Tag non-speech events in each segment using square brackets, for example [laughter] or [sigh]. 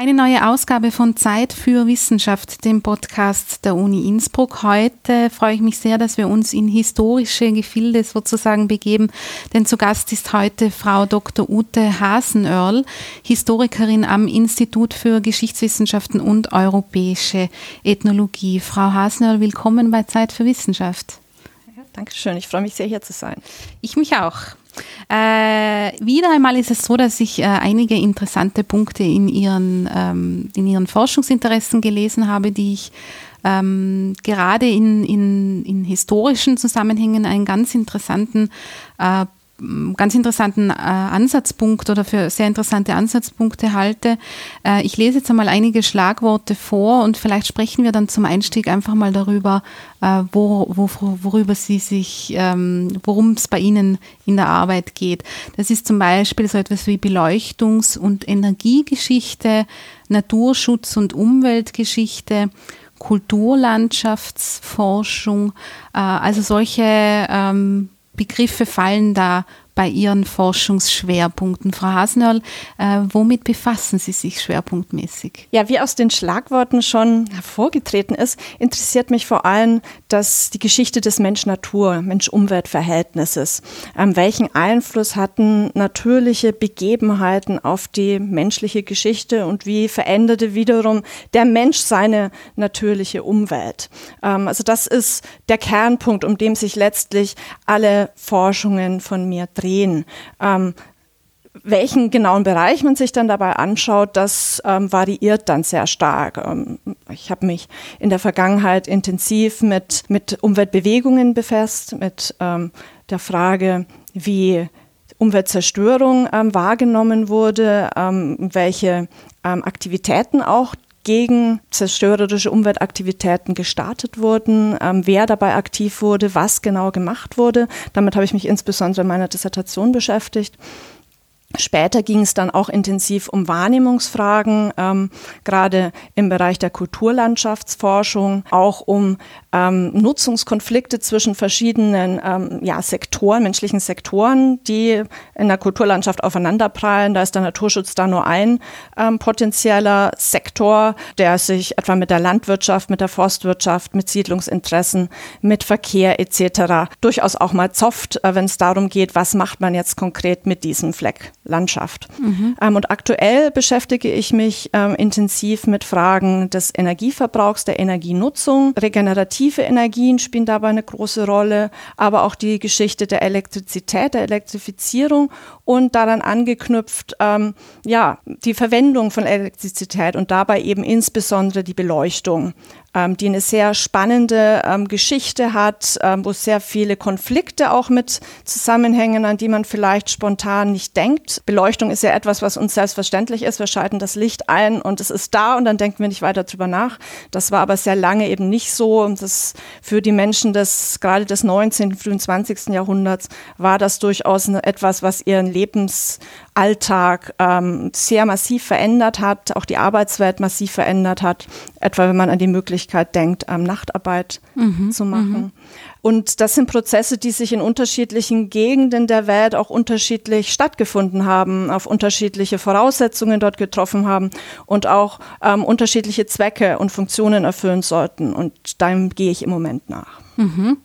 Eine neue Ausgabe von Zeit für Wissenschaft, dem Podcast der Uni Innsbruck. Heute freue ich mich sehr, dass wir uns in historische Gefilde sozusagen begeben, denn zu Gast ist heute Frau Dr. Ute Hasenörl, Historikerin am Institut für Geschichtswissenschaften und europäische Ethnologie. Frau Hasenörl, willkommen bei Zeit für Wissenschaft. Ja, Dankeschön, ich freue mich sehr, hier zu sein. Ich mich auch. Äh, wieder einmal ist es so, dass ich äh, einige interessante Punkte in ihren, ähm, in ihren Forschungsinteressen gelesen habe, die ich ähm, gerade in, in, in historischen Zusammenhängen einen ganz interessanten äh, ganz interessanten äh, Ansatzpunkt oder für sehr interessante Ansatzpunkte halte. Äh, ich lese jetzt einmal einige Schlagworte vor und vielleicht sprechen wir dann zum Einstieg einfach mal darüber, äh, wo, wo, worüber Sie sich, ähm, worum es bei Ihnen in der Arbeit geht. Das ist zum Beispiel so etwas wie Beleuchtungs- und Energiegeschichte, Naturschutz- und Umweltgeschichte, Kulturlandschaftsforschung, äh, also solche ähm, Begriffe fallen da bei Ihren Forschungsschwerpunkten. Frau Hasenörl, äh, womit befassen Sie sich schwerpunktmäßig? Ja, wie aus den Schlagworten schon hervorgetreten ist, interessiert mich vor allem dass die Geschichte des Mensch-Natur, Mensch-Umwelt-Verhältnisses. Ähm, welchen Einfluss hatten natürliche Begebenheiten auf die menschliche Geschichte und wie veränderte wiederum der Mensch seine natürliche Umwelt? Ähm, also das ist der Kernpunkt, um dem sich letztlich alle Forschungen von mir drehen drehen. Ähm, welchen genauen Bereich man sich dann dabei anschaut, das ähm, variiert dann sehr stark. Ähm, ich habe mich in der Vergangenheit intensiv mit, mit Umweltbewegungen befasst, mit ähm, der Frage, wie Umweltzerstörung ähm, wahrgenommen wurde, ähm, welche ähm, Aktivitäten auch gegen zerstörerische Umweltaktivitäten gestartet wurden, ähm, wer dabei aktiv wurde, was genau gemacht wurde. Damit habe ich mich insbesondere in meiner Dissertation beschäftigt. Später ging es dann auch intensiv um Wahrnehmungsfragen, ähm, gerade im Bereich der Kulturlandschaftsforschung, auch um ähm, Nutzungskonflikte zwischen verschiedenen ähm, ja, Sektoren, menschlichen Sektoren, die in der Kulturlandschaft aufeinanderprallen. Da ist der Naturschutz da nur ein ähm, potenzieller Sektor, der sich etwa mit der Landwirtschaft, mit der Forstwirtschaft, mit Siedlungsinteressen, mit Verkehr etc. durchaus auch mal zofft, äh, wenn es darum geht, was macht man jetzt konkret mit diesem Fleck Landschaft. Mhm. Ähm, und aktuell beschäftige ich mich ähm, intensiv mit Fragen des Energieverbrauchs, der Energienutzung, regenerativ Alternative Energien spielen dabei eine große Rolle, aber auch die Geschichte der Elektrizität, der Elektrifizierung und daran angeknüpft, ähm, ja, die Verwendung von Elektrizität und dabei eben insbesondere die Beleuchtung ähm, die eine sehr spannende ähm, Geschichte hat, ähm, wo sehr viele Konflikte auch mit zusammenhängen, an die man vielleicht spontan nicht denkt. Beleuchtung ist ja etwas, was uns selbstverständlich ist. Wir schalten das Licht ein und es ist da und dann denken wir nicht weiter drüber nach. Das war aber sehr lange eben nicht so. Und das für die Menschen des, gerade des 19., frühen 20. Jahrhunderts war das durchaus etwas, was ihren Lebensalltag ähm, sehr massiv verändert hat, auch die Arbeitswelt massiv verändert hat. Etwa wenn man an die Möglichkeit denkt, ähm, Nachtarbeit mhm, zu machen. Mhm. Und das sind Prozesse, die sich in unterschiedlichen Gegenden der Welt auch unterschiedlich stattgefunden haben, auf unterschiedliche Voraussetzungen dort getroffen haben und auch ähm, unterschiedliche Zwecke und Funktionen erfüllen sollten. Und dem gehe ich im Moment nach. Mhm.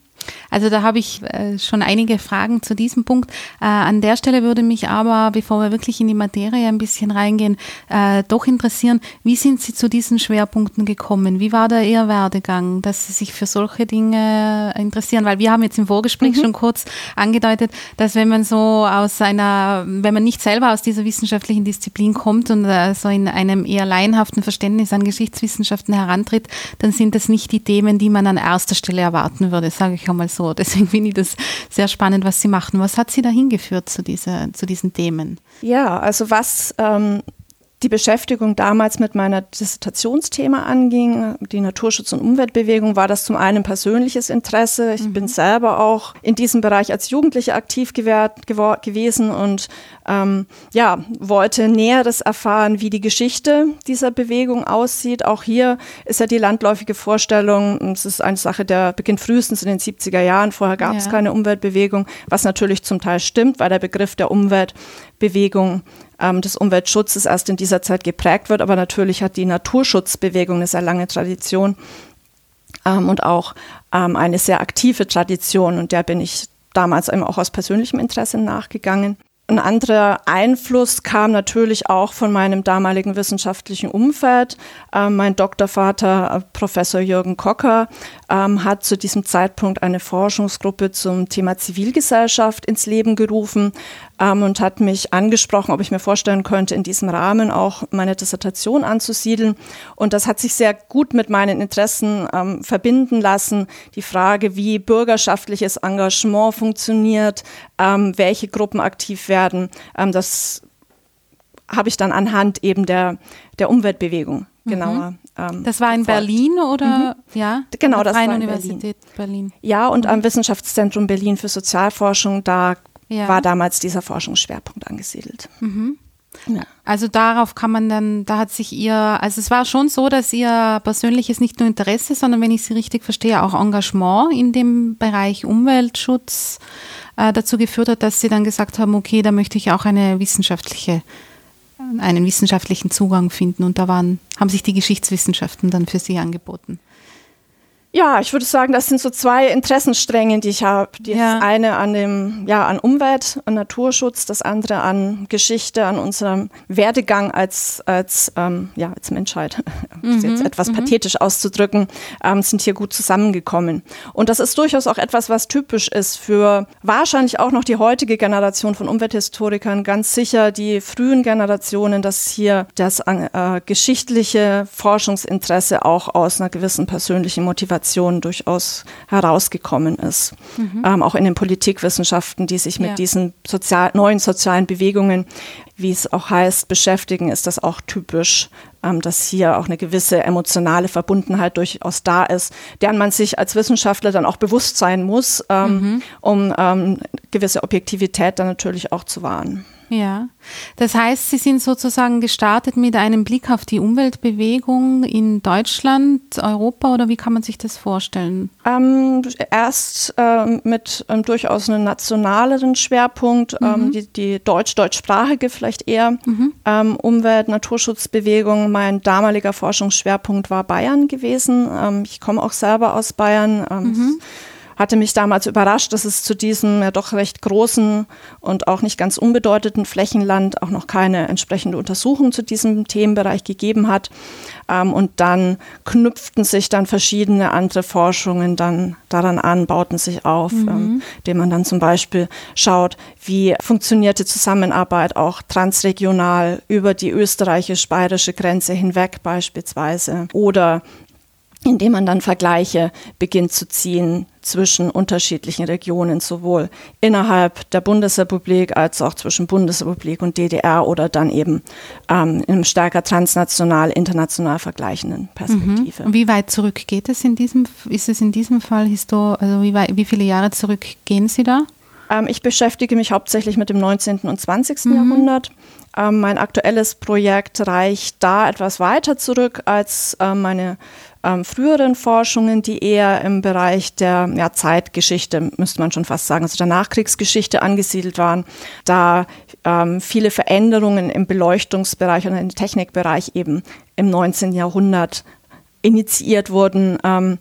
Also da habe ich äh, schon einige Fragen zu diesem Punkt. Äh, an der Stelle würde mich aber, bevor wir wirklich in die Materie ein bisschen reingehen, äh, doch interessieren, wie sind Sie zu diesen Schwerpunkten gekommen? Wie war da Ihr Werdegang, dass Sie sich für solche Dinge interessieren? Weil wir haben jetzt im Vorgespräch mhm. schon kurz angedeutet, dass wenn man so aus einer, wenn man nicht selber aus dieser wissenschaftlichen Disziplin kommt und so in einem eher laienhaften Verständnis an Geschichtswissenschaften herantritt, dann sind das nicht die Themen, die man an erster Stelle erwarten würde, sage ich mal so. [laughs] Deswegen finde ich das sehr spannend, was Sie machen. Was hat Sie da hingeführt zu, dieser, zu diesen Themen? Ja, also was ähm, die Beschäftigung damals mit meiner Dissertationsthema anging, die Naturschutz- und Umweltbewegung, war das zum einen persönliches Interesse. Ich mhm. bin selber auch in diesem Bereich als Jugendliche aktiv gewesen und ähm, ja, wollte Näheres erfahren, wie die Geschichte dieser Bewegung aussieht. Auch hier ist ja die landläufige Vorstellung, es ist eine Sache, der beginnt frühestens in den 70er Jahren. Vorher gab es ja. keine Umweltbewegung, was natürlich zum Teil stimmt, weil der Begriff der Umweltbewegung ähm, des Umweltschutzes erst in dieser Zeit geprägt wird. Aber natürlich hat die Naturschutzbewegung eine sehr lange Tradition ähm, und auch ähm, eine sehr aktive Tradition. Und der bin ich damals eben auch aus persönlichem Interesse nachgegangen. Ein anderer Einfluss kam natürlich auch von meinem damaligen wissenschaftlichen Umfeld. Ähm, mein Doktorvater, äh, Professor Jürgen Kocker, ähm, hat zu diesem Zeitpunkt eine Forschungsgruppe zum Thema Zivilgesellschaft ins Leben gerufen ähm, und hat mich angesprochen, ob ich mir vorstellen könnte, in diesem Rahmen auch meine Dissertation anzusiedeln. Und das hat sich sehr gut mit meinen Interessen ähm, verbinden lassen. Die Frage, wie bürgerschaftliches Engagement funktioniert, ähm, welche Gruppen aktiv werden, ähm, das habe ich dann anhand eben der, der Umweltbewegung mhm. genauer ähm, das war in verfolgt. Berlin oder mhm. ja? Genau, das war in Universität Berlin. Berlin. Ja, und mhm. am Wissenschaftszentrum Berlin für Sozialforschung, da ja. war damals dieser Forschungsschwerpunkt angesiedelt. Mhm. Ja. Also darauf kann man dann, da hat sich ihr, also es war schon so, dass ihr persönliches nicht nur Interesse, sondern wenn ich Sie richtig verstehe, auch Engagement in dem Bereich Umweltschutz äh, dazu geführt hat, dass Sie dann gesagt haben, okay, da möchte ich auch eine wissenschaftliche einen wissenschaftlichen Zugang finden. Und da waren, haben sich die Geschichtswissenschaften dann für Sie angeboten. Ja, ich würde sagen, das sind so zwei Interessenstränge, die ich habe. Das ja. eine an dem, ja, an Umwelt und Naturschutz, das andere an Geschichte, an unserem Werdegang als, als, ähm, ja, als Menschheit. [laughs] Mhm. Das jetzt etwas mhm. pathetisch auszudrücken, ähm, sind hier gut zusammengekommen. Und das ist durchaus auch etwas, was typisch ist für wahrscheinlich auch noch die heutige Generation von Umwelthistorikern, ganz sicher die frühen Generationen, dass hier das äh, geschichtliche Forschungsinteresse auch aus einer gewissen persönlichen Motivation Innovation durchaus herausgekommen ist. Mhm. Ähm, auch in den Politikwissenschaften, die sich mit ja. diesen sozial, neuen sozialen Bewegungen, wie es auch heißt, beschäftigen, ist das auch typisch, ähm, dass hier auch eine gewisse emotionale Verbundenheit durchaus da ist, deren man sich als Wissenschaftler dann auch bewusst sein muss, ähm, mhm. um ähm, gewisse Objektivität dann natürlich auch zu wahren. Ja, das heißt, Sie sind sozusagen gestartet mit einem Blick auf die Umweltbewegung in Deutschland, Europa oder wie kann man sich das vorstellen? Ähm, erst ähm, mit ähm, durchaus einem nationaleren Schwerpunkt, ähm, mhm. die, die deutsch-deutschsprachige vielleicht eher mhm. Ähm, Umwelt-, Naturschutzbewegung. Mein damaliger Forschungsschwerpunkt war Bayern gewesen. Ähm, ich komme auch selber aus Bayern. Mhm hatte mich damals überrascht, dass es zu diesem ja doch recht großen und auch nicht ganz unbedeutenden Flächenland auch noch keine entsprechende Untersuchung zu diesem Themenbereich gegeben hat. Ähm, und dann knüpften sich dann verschiedene andere Forschungen dann daran an, bauten sich auf, mhm. ähm, indem man dann zum Beispiel schaut, wie funktionierte Zusammenarbeit auch transregional über die österreichisch-bayerische Grenze hinweg beispielsweise oder indem man dann Vergleiche beginnt zu ziehen zwischen unterschiedlichen Regionen, sowohl innerhalb der Bundesrepublik als auch zwischen Bundesrepublik und DDR oder dann eben ähm, in einem stärker transnational, international vergleichenden Perspektive. Mhm. Wie weit zurück geht es in diesem, ist es in diesem Fall Histor also wie, weit, wie viele Jahre zurück gehen Sie da? Ähm, ich beschäftige mich hauptsächlich mit dem 19. und 20. Mhm. Jahrhundert. Ähm, mein aktuelles Projekt reicht da etwas weiter zurück als äh, meine ähm, früheren Forschungen, die eher im Bereich der ja, Zeitgeschichte, müsste man schon fast sagen, also der Nachkriegsgeschichte angesiedelt waren, da ähm, viele Veränderungen im Beleuchtungsbereich und im Technikbereich eben im 19. Jahrhundert initiiert wurden, ähm,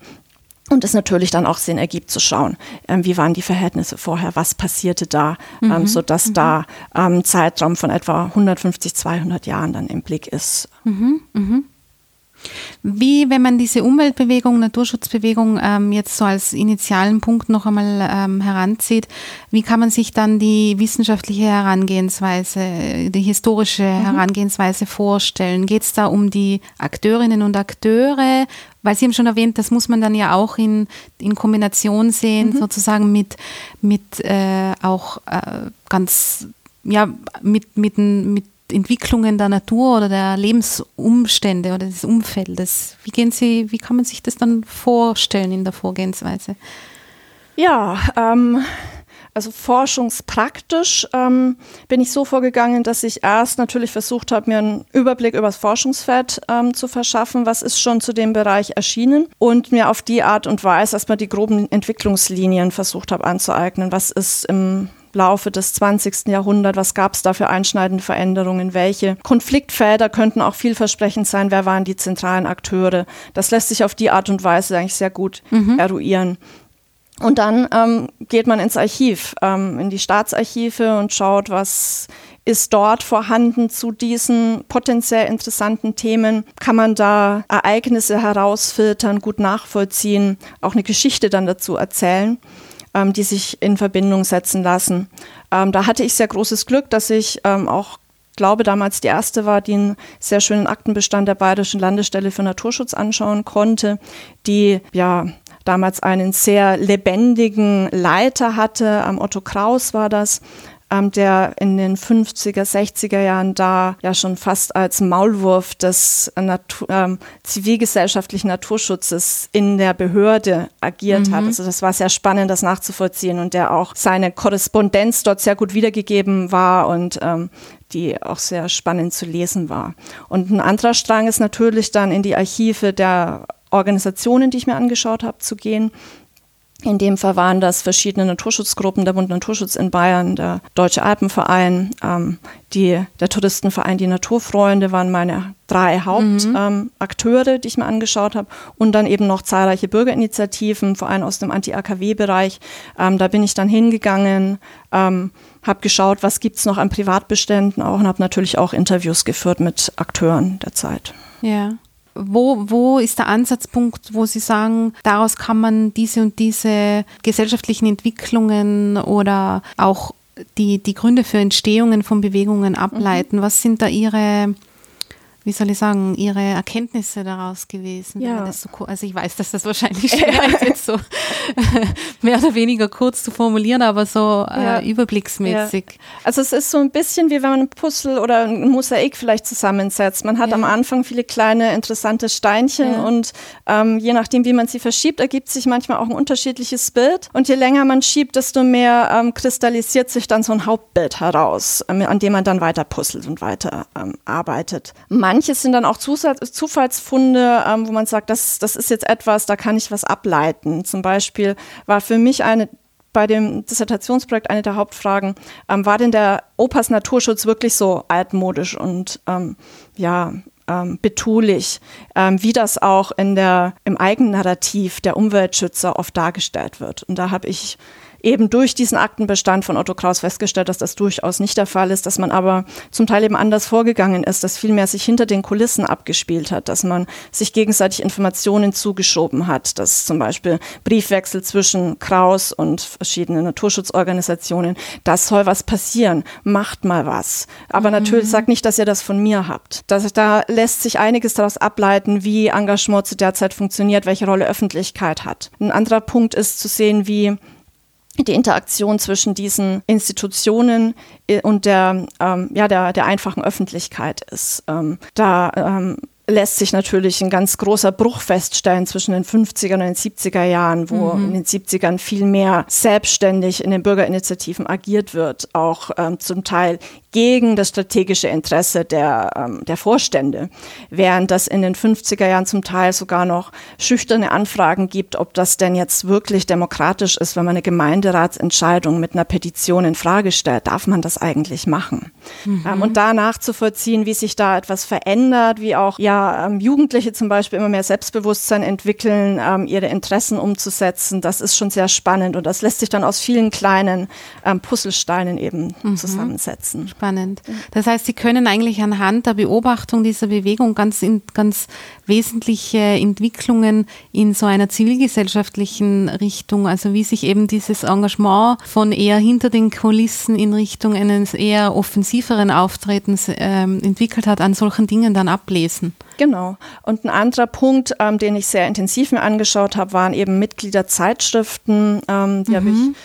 und es natürlich dann auch Sinn ergibt zu schauen, ähm, wie waren die Verhältnisse vorher, was passierte da, ähm, mhm. sodass mhm. da ähm, Zeitraum von etwa 150, 200 Jahren dann im Blick ist. Mhm. Mhm. Wie, wenn man diese Umweltbewegung, Naturschutzbewegung ähm, jetzt so als initialen Punkt noch einmal ähm, heranzieht, wie kann man sich dann die wissenschaftliche Herangehensweise, die historische mhm. Herangehensweise vorstellen? Geht es da um die Akteurinnen und Akteure? Weil Sie haben schon erwähnt, das muss man dann ja auch in, in Kombination sehen, mhm. sozusagen mit, mit äh, auch äh, ganz ja, mit, mit, mit Entwicklungen der Natur oder der Lebensumstände oder des Umfeldes. Wie gehen Sie, wie kann man sich das dann vorstellen in der Vorgehensweise? Ja, ähm, also forschungspraktisch ähm, bin ich so vorgegangen, dass ich erst natürlich versucht habe, mir einen Überblick über das Forschungsfeld ähm, zu verschaffen, was ist schon zu dem Bereich erschienen und mir auf die Art und Weise erstmal die groben Entwicklungslinien versucht habe anzueignen, was ist im Laufe des 20. Jahrhunderts? Was gab es da für einschneidende Veränderungen? Welche Konfliktfelder könnten auch vielversprechend sein? Wer waren die zentralen Akteure? Das lässt sich auf die Art und Weise eigentlich sehr gut mhm. eruieren. Und dann ähm, geht man ins Archiv, ähm, in die Staatsarchive und schaut, was ist dort vorhanden zu diesen potenziell interessanten Themen? Kann man da Ereignisse herausfiltern, gut nachvollziehen, auch eine Geschichte dann dazu erzählen, ähm, die sich in Verbindung setzen lassen? Ähm, da hatte ich sehr großes Glück, dass ich ähm, auch glaube, damals die erste war, die einen sehr schönen Aktenbestand der Bayerischen Landesstelle für Naturschutz anschauen konnte, die ja damals einen sehr lebendigen Leiter hatte. Am Otto Kraus war das, ähm, der in den 50er, 60er Jahren da ja schon fast als Maulwurf des Natur, ähm, zivilgesellschaftlichen Naturschutzes in der Behörde agiert mhm. hat. Also das war sehr spannend, das nachzuvollziehen und der auch seine Korrespondenz dort sehr gut wiedergegeben war und ähm, die auch sehr spannend zu lesen war. Und ein anderer Strang ist natürlich dann in die Archive der Organisationen, die ich mir angeschaut habe, zu gehen. In dem Fall waren das verschiedene Naturschutzgruppen, der Bund Naturschutz in Bayern, der Deutsche Alpenverein, ähm, die, der Touristenverein Die Naturfreunde waren meine drei Hauptakteure, mhm. ähm, die ich mir angeschaut habe. Und dann eben noch zahlreiche Bürgerinitiativen, vor allem aus dem Anti-AKW-Bereich. Ähm, da bin ich dann hingegangen, ähm, habe geschaut, was gibt es noch an Privatbeständen auch und habe natürlich auch Interviews geführt mit Akteuren der Zeit. Ja. Wo, wo ist der Ansatzpunkt, wo Sie sagen, daraus kann man diese und diese gesellschaftlichen Entwicklungen oder auch die, die Gründe für Entstehungen von Bewegungen ableiten? Mhm. Was sind da Ihre wie soll ich sagen, Ihre Erkenntnisse daraus gewesen? Ja. So, also ich weiß, dass das wahrscheinlich [laughs] schwer ist, jetzt so [laughs] mehr oder weniger kurz zu formulieren, aber so äh, ja. überblicksmäßig. Ja. Also es ist so ein bisschen wie wenn man ein Puzzle oder ein Mosaik vielleicht zusammensetzt. Man hat am Anfang viele kleine interessante Steinchen und ähm, je nachdem, wie man sie verschiebt, ergibt sich manchmal auch ein unterschiedliches Bild. Und je länger man schiebt, desto mehr ähm, kristallisiert sich dann so ein Hauptbild heraus, ähm, an dem man dann weiter puzzelt und weiter ähm, arbeitet. Man Manches sind dann auch Zusatz Zufallsfunde, ähm, wo man sagt, das, das ist jetzt etwas, da kann ich was ableiten. Zum Beispiel war für mich eine bei dem Dissertationsprojekt eine der Hauptfragen, ähm, war denn der Opas Naturschutz wirklich so altmodisch und ähm, ja, ähm, betulich, ähm, wie das auch in der, im Eigennarrativ der Umweltschützer oft dargestellt wird. Und da habe ich eben durch diesen Aktenbestand von Otto Kraus festgestellt, dass das durchaus nicht der Fall ist, dass man aber zum Teil eben anders vorgegangen ist, dass viel mehr sich hinter den Kulissen abgespielt hat, dass man sich gegenseitig Informationen zugeschoben hat, dass zum Beispiel Briefwechsel zwischen Kraus und verschiedenen Naturschutzorganisationen, das soll was passieren, macht mal was. Aber mhm. natürlich sagt nicht, dass ihr das von mir habt. Das, da lässt sich einiges daraus ableiten, wie Engagement zu der Zeit funktioniert, welche Rolle Öffentlichkeit hat. Ein anderer Punkt ist zu sehen, wie die Interaktion zwischen diesen Institutionen äh, und der, ähm, ja, der, der einfachen Öffentlichkeit ist. Ähm, da ähm, lässt sich natürlich ein ganz großer Bruch feststellen zwischen den 50er und den 70er Jahren, wo mhm. in den 70ern viel mehr selbstständig in den Bürgerinitiativen agiert wird, auch ähm, zum Teil gegen das strategische Interesse der, ähm, der Vorstände, während das in den 50er Jahren zum Teil sogar noch schüchterne Anfragen gibt, ob das denn jetzt wirklich demokratisch ist, wenn man eine Gemeinderatsentscheidung mit einer Petition in Frage stellt. Darf man das eigentlich machen? Mhm. Ähm, und da nachzuvollziehen, wie sich da etwas verändert, wie auch ja ähm, Jugendliche zum Beispiel immer mehr Selbstbewusstsein entwickeln, ähm, ihre Interessen umzusetzen, das ist schon sehr spannend und das lässt sich dann aus vielen kleinen ähm, Puzzlesteinen eben mhm. zusammensetzen spannend. Das heißt, Sie können eigentlich anhand der Beobachtung dieser Bewegung ganz, in, ganz wesentliche Entwicklungen in so einer zivilgesellschaftlichen Richtung, also wie sich eben dieses Engagement von eher hinter den Kulissen in Richtung eines eher offensiveren Auftretens ähm, entwickelt hat, an solchen Dingen dann ablesen. Genau. Und ein anderer Punkt, ähm, den ich sehr intensiv mir angeschaut habe, waren eben Mitgliederzeitschriften. Ähm, die mhm. habe ich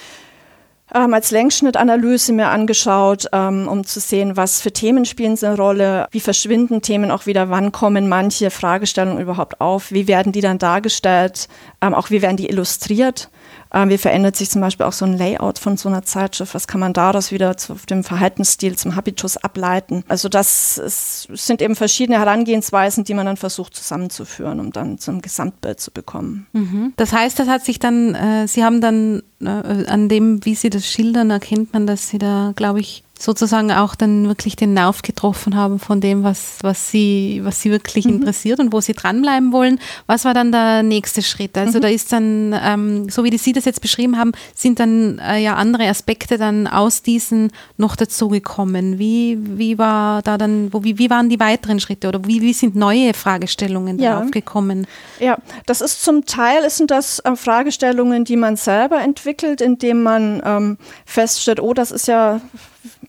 ähm, als Längsschnittanalyse mir angeschaut, ähm, um zu sehen, was für Themen spielen sie eine Rolle, wie verschwinden Themen auch wieder, wann kommen manche Fragestellungen überhaupt auf, wie werden die dann dargestellt, ähm, auch wie werden die illustriert. Ähm, wie verändert sich zum Beispiel auch so ein Layout von so einer Zeitschrift? Was kann man daraus wieder zu dem Verhaltensstil, zum Habitus ableiten? Also das ist, sind eben verschiedene Herangehensweisen, die man dann versucht zusammenzuführen, um dann zum Gesamtbild zu bekommen. Mhm. Das heißt, das hat sich dann, äh, Sie haben dann äh, an dem, wie Sie das schildern, erkennt man, dass Sie da, glaube ich, sozusagen auch dann wirklich den Nerv getroffen haben von dem, was, was, sie, was sie wirklich mhm. interessiert und wo sie dranbleiben wollen. Was war dann der nächste Schritt? Also mhm. da ist dann, ähm, so wie Sie das jetzt beschrieben haben, sind dann äh, ja andere Aspekte dann aus diesen noch dazugekommen. Wie, wie war da dann, wo, wie, wie waren die weiteren Schritte oder wie, wie sind neue Fragestellungen ja. aufgekommen? Ja, das ist zum Teil sind das äh, Fragestellungen, die man selber entwickelt, indem man ähm, feststellt, oh, das ist ja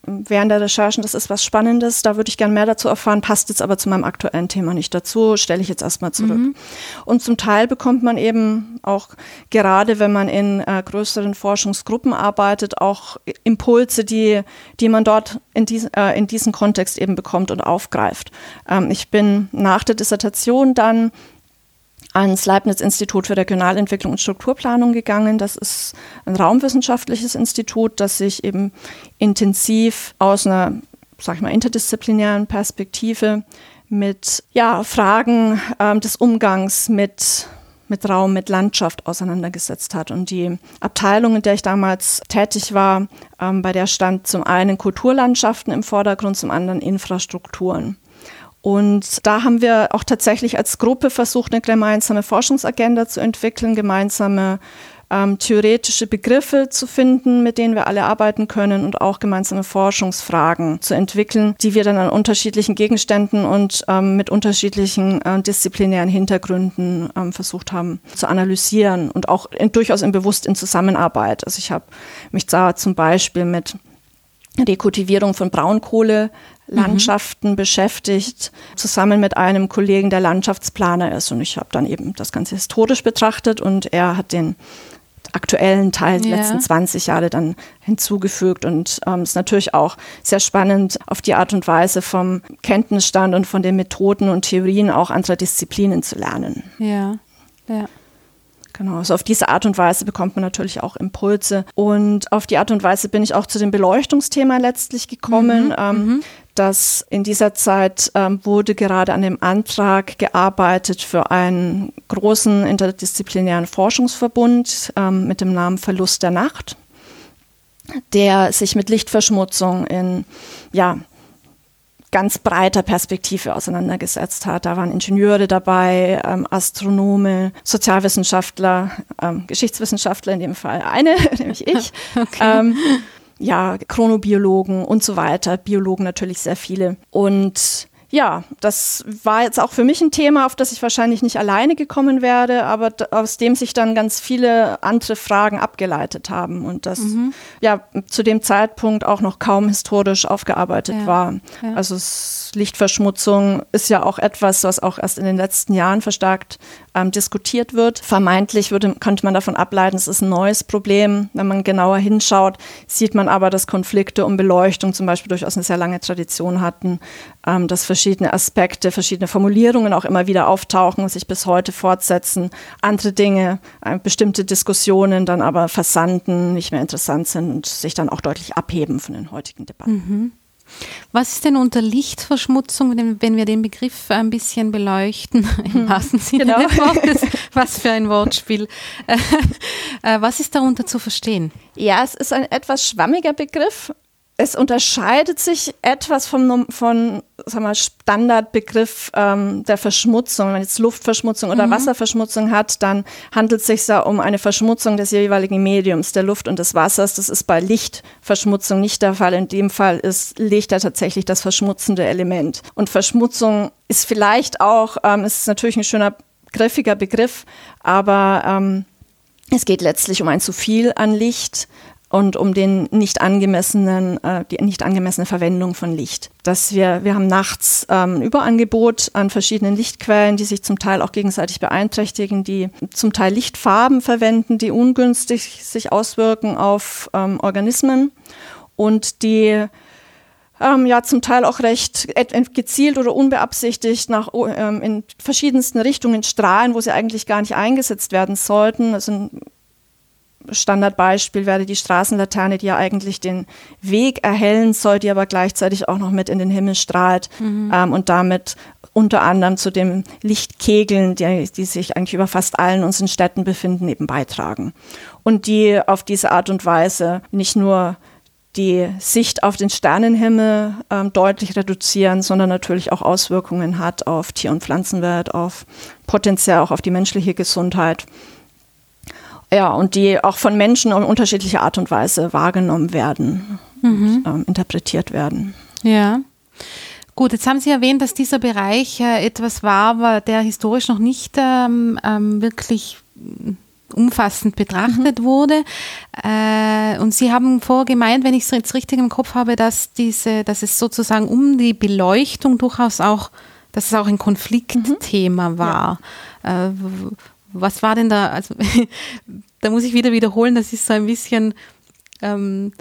während der Recherchen, das ist was Spannendes, da würde ich gerne mehr dazu erfahren, passt jetzt aber zu meinem aktuellen Thema nicht dazu, stelle ich jetzt erstmal zurück. Mhm. Und zum Teil bekommt man eben auch, gerade wenn man in äh, größeren Forschungsgruppen arbeitet, auch Impulse, die, die man dort in, dies, äh, in diesem Kontext eben bekommt und aufgreift. Ähm, ich bin nach der Dissertation dann ans Leibniz-Institut für Regionalentwicklung und Strukturplanung gegangen. Das ist ein raumwissenschaftliches Institut, das sich eben intensiv aus einer, sag ich mal, interdisziplinären Perspektive mit ja, Fragen ähm, des Umgangs mit mit Raum, mit Landschaft auseinandergesetzt hat. Und die Abteilung, in der ich damals tätig war, ähm, bei der stand zum einen Kulturlandschaften im Vordergrund, zum anderen Infrastrukturen. Und da haben wir auch tatsächlich als Gruppe versucht, eine gemeinsame Forschungsagenda zu entwickeln, gemeinsame ähm, theoretische Begriffe zu finden, mit denen wir alle arbeiten können und auch gemeinsame Forschungsfragen zu entwickeln, die wir dann an unterschiedlichen Gegenständen und ähm, mit unterschiedlichen äh, disziplinären Hintergründen ähm, versucht haben zu analysieren und auch in, durchaus in bewusst in Zusammenarbeit. Also ich habe mich da zum Beispiel mit Rekultivierung von Braunkohle Landschaften mhm. beschäftigt, zusammen mit einem Kollegen, der Landschaftsplaner ist. Und ich habe dann eben das Ganze historisch betrachtet und er hat den aktuellen Teil der letzten 20 Jahre dann hinzugefügt und ähm, ist natürlich auch sehr spannend auf die Art und Weise vom Kenntnisstand und von den Methoden und Theorien auch anderer Disziplinen zu lernen. Ja, ja. Genau, also auf diese Art und Weise bekommt man natürlich auch Impulse. Und auf die Art und Weise bin ich auch zu dem Beleuchtungsthema letztlich gekommen. Mhm, ähm, mhm dass in dieser Zeit ähm, wurde gerade an dem Antrag gearbeitet für einen großen interdisziplinären Forschungsverbund ähm, mit dem Namen Verlust der Nacht, der sich mit Lichtverschmutzung in ja, ganz breiter Perspektive auseinandergesetzt hat. Da waren Ingenieure dabei, ähm, Astronome, Sozialwissenschaftler, ähm, Geschichtswissenschaftler in dem Fall eine, [laughs] nämlich ich. [laughs] Okay. Ja, Chronobiologen und so weiter, Biologen natürlich sehr viele. Und ja, das war jetzt auch für mich ein Thema, auf das ich wahrscheinlich nicht alleine gekommen werde, aber aus dem sich dann ganz viele andere Fragen abgeleitet haben und das mhm. ja zu dem Zeitpunkt auch noch kaum historisch aufgearbeitet ja. war. Ja. Also Lichtverschmutzung ist ja auch etwas, was auch erst in den letzten Jahren verstärkt ähm, diskutiert wird. Vermeintlich würde, könnte man davon ableiten, es ist ein neues Problem. Wenn man genauer hinschaut, sieht man aber, dass Konflikte um Beleuchtung zum Beispiel durchaus eine sehr lange Tradition hatten, ähm, dass verschiedene Aspekte, verschiedene Formulierungen auch immer wieder auftauchen und sich bis heute fortsetzen. Andere Dinge, äh, bestimmte Diskussionen dann aber versanden, nicht mehr interessant sind und sich dann auch deutlich abheben von den heutigen Debatten. Mhm. Was ist denn unter Lichtverschmutzung, wenn wir den Begriff ein bisschen beleuchten, [laughs] im hm, wahrsten Sinne genau. des Wortes, was für ein Wortspiel. [laughs] Äh, was ist darunter zu verstehen? Ja, es ist ein etwas schwammiger Begriff es unterscheidet sich etwas vom von, sag mal, Standardbegriff ähm, der Verschmutzung. Wenn man jetzt Luftverschmutzung oder mhm. Wasserverschmutzung hat, dann handelt es sich da um eine Verschmutzung des jeweiligen Mediums, der Luft und des Wassers. Das ist bei Lichtverschmutzung nicht der Fall. In dem Fall ist Licht ja tatsächlich das verschmutzende Element. Und Verschmutzung ist vielleicht auch, ähm, ist natürlich ein schöner, griffiger Begriff, aber ähm, es geht letztlich um ein zu viel an Licht und um den nicht angemessenen, äh, die nicht angemessene Verwendung von Licht. Dass wir, wir haben nachts ähm, Überangebot an verschiedenen Lichtquellen, die sich zum Teil auch gegenseitig beeinträchtigen, die zum Teil Lichtfarben verwenden, die ungünstig sich auswirken auf ähm, Organismen und die ähm, ja zum Teil auch recht gezielt oder unbeabsichtigt nach ähm, in verschiedensten Richtungen strahlen, wo sie eigentlich gar nicht eingesetzt werden sollten. Also Standardbeispiel wäre die Straßenlaterne, die ja eigentlich den Weg erhellen soll, die aber gleichzeitig auch noch mit in den Himmel strahlt mhm. ähm, und damit unter anderem zu den Lichtkegeln, die, die sich eigentlich über fast allen unseren Städten befinden, eben beitragen. Und die auf diese Art und Weise nicht nur die Sicht auf den Sternenhimmel ähm, deutlich reduzieren, sondern natürlich auch Auswirkungen hat auf Tier- und Pflanzenwelt, auf potenziell auch auf die menschliche Gesundheit. Ja, und die auch von Menschen in unterschiedlicher Art und Weise wahrgenommen werden, mhm. und, ähm, interpretiert werden. Ja. Gut, jetzt haben Sie erwähnt, dass dieser Bereich äh, etwas war, der historisch noch nicht ähm, ähm, wirklich umfassend betrachtet mhm. wurde. Äh, und Sie haben vorher gemeint, wenn ich es jetzt richtig im Kopf habe, dass diese, dass es sozusagen um die Beleuchtung durchaus auch, dass es auch ein Konfliktthema mhm. war. Ja. Äh, was war denn da? Also [laughs] da muss ich wieder wiederholen, das ist so ein bisschen ähm,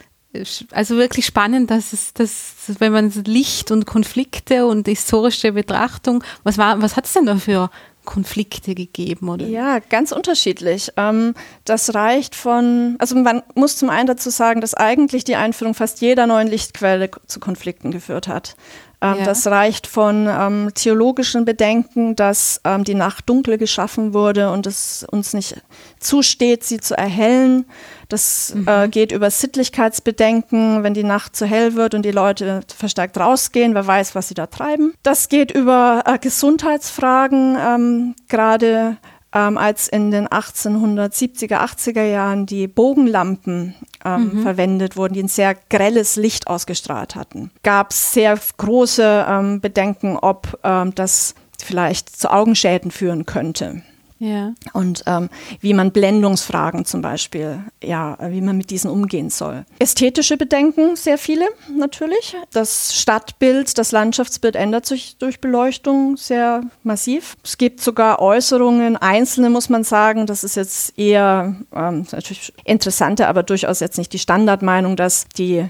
also wirklich spannend, dass es, dass, wenn man Licht und Konflikte und historische Betrachtung, was was hat es denn da für Konflikte gegeben? Oder? Ja, ganz unterschiedlich. Ähm, das reicht von, also man muss zum einen dazu sagen, dass eigentlich die Einführung fast jeder neuen Lichtquelle zu Konflikten geführt hat. Ähm, ja. Das reicht von ähm, theologischen Bedenken, dass ähm, die Nacht dunkel geschaffen wurde und es uns nicht zusteht, sie zu erhellen. Das mhm. äh, geht über Sittlichkeitsbedenken, wenn die Nacht zu hell wird und die Leute verstärkt rausgehen, wer weiß, was sie da treiben. Das geht über äh, Gesundheitsfragen, ähm, gerade ähm, als in den 1870er, 80er Jahren die Bogenlampen ähm, mhm. verwendet wurden, die ein sehr grelles Licht ausgestrahlt hatten, gab es sehr große ähm, Bedenken, ob ähm, das vielleicht zu Augenschäden führen könnte. Ja. Und ähm, wie man Blendungsfragen zum Beispiel, ja, wie man mit diesen umgehen soll. Ästhetische Bedenken, sehr viele natürlich. Das Stadtbild, das Landschaftsbild ändert sich durch Beleuchtung sehr massiv. Es gibt sogar Äußerungen, einzelne muss man sagen, das ist jetzt eher ähm, natürlich interessanter, aber durchaus jetzt nicht die Standardmeinung, dass die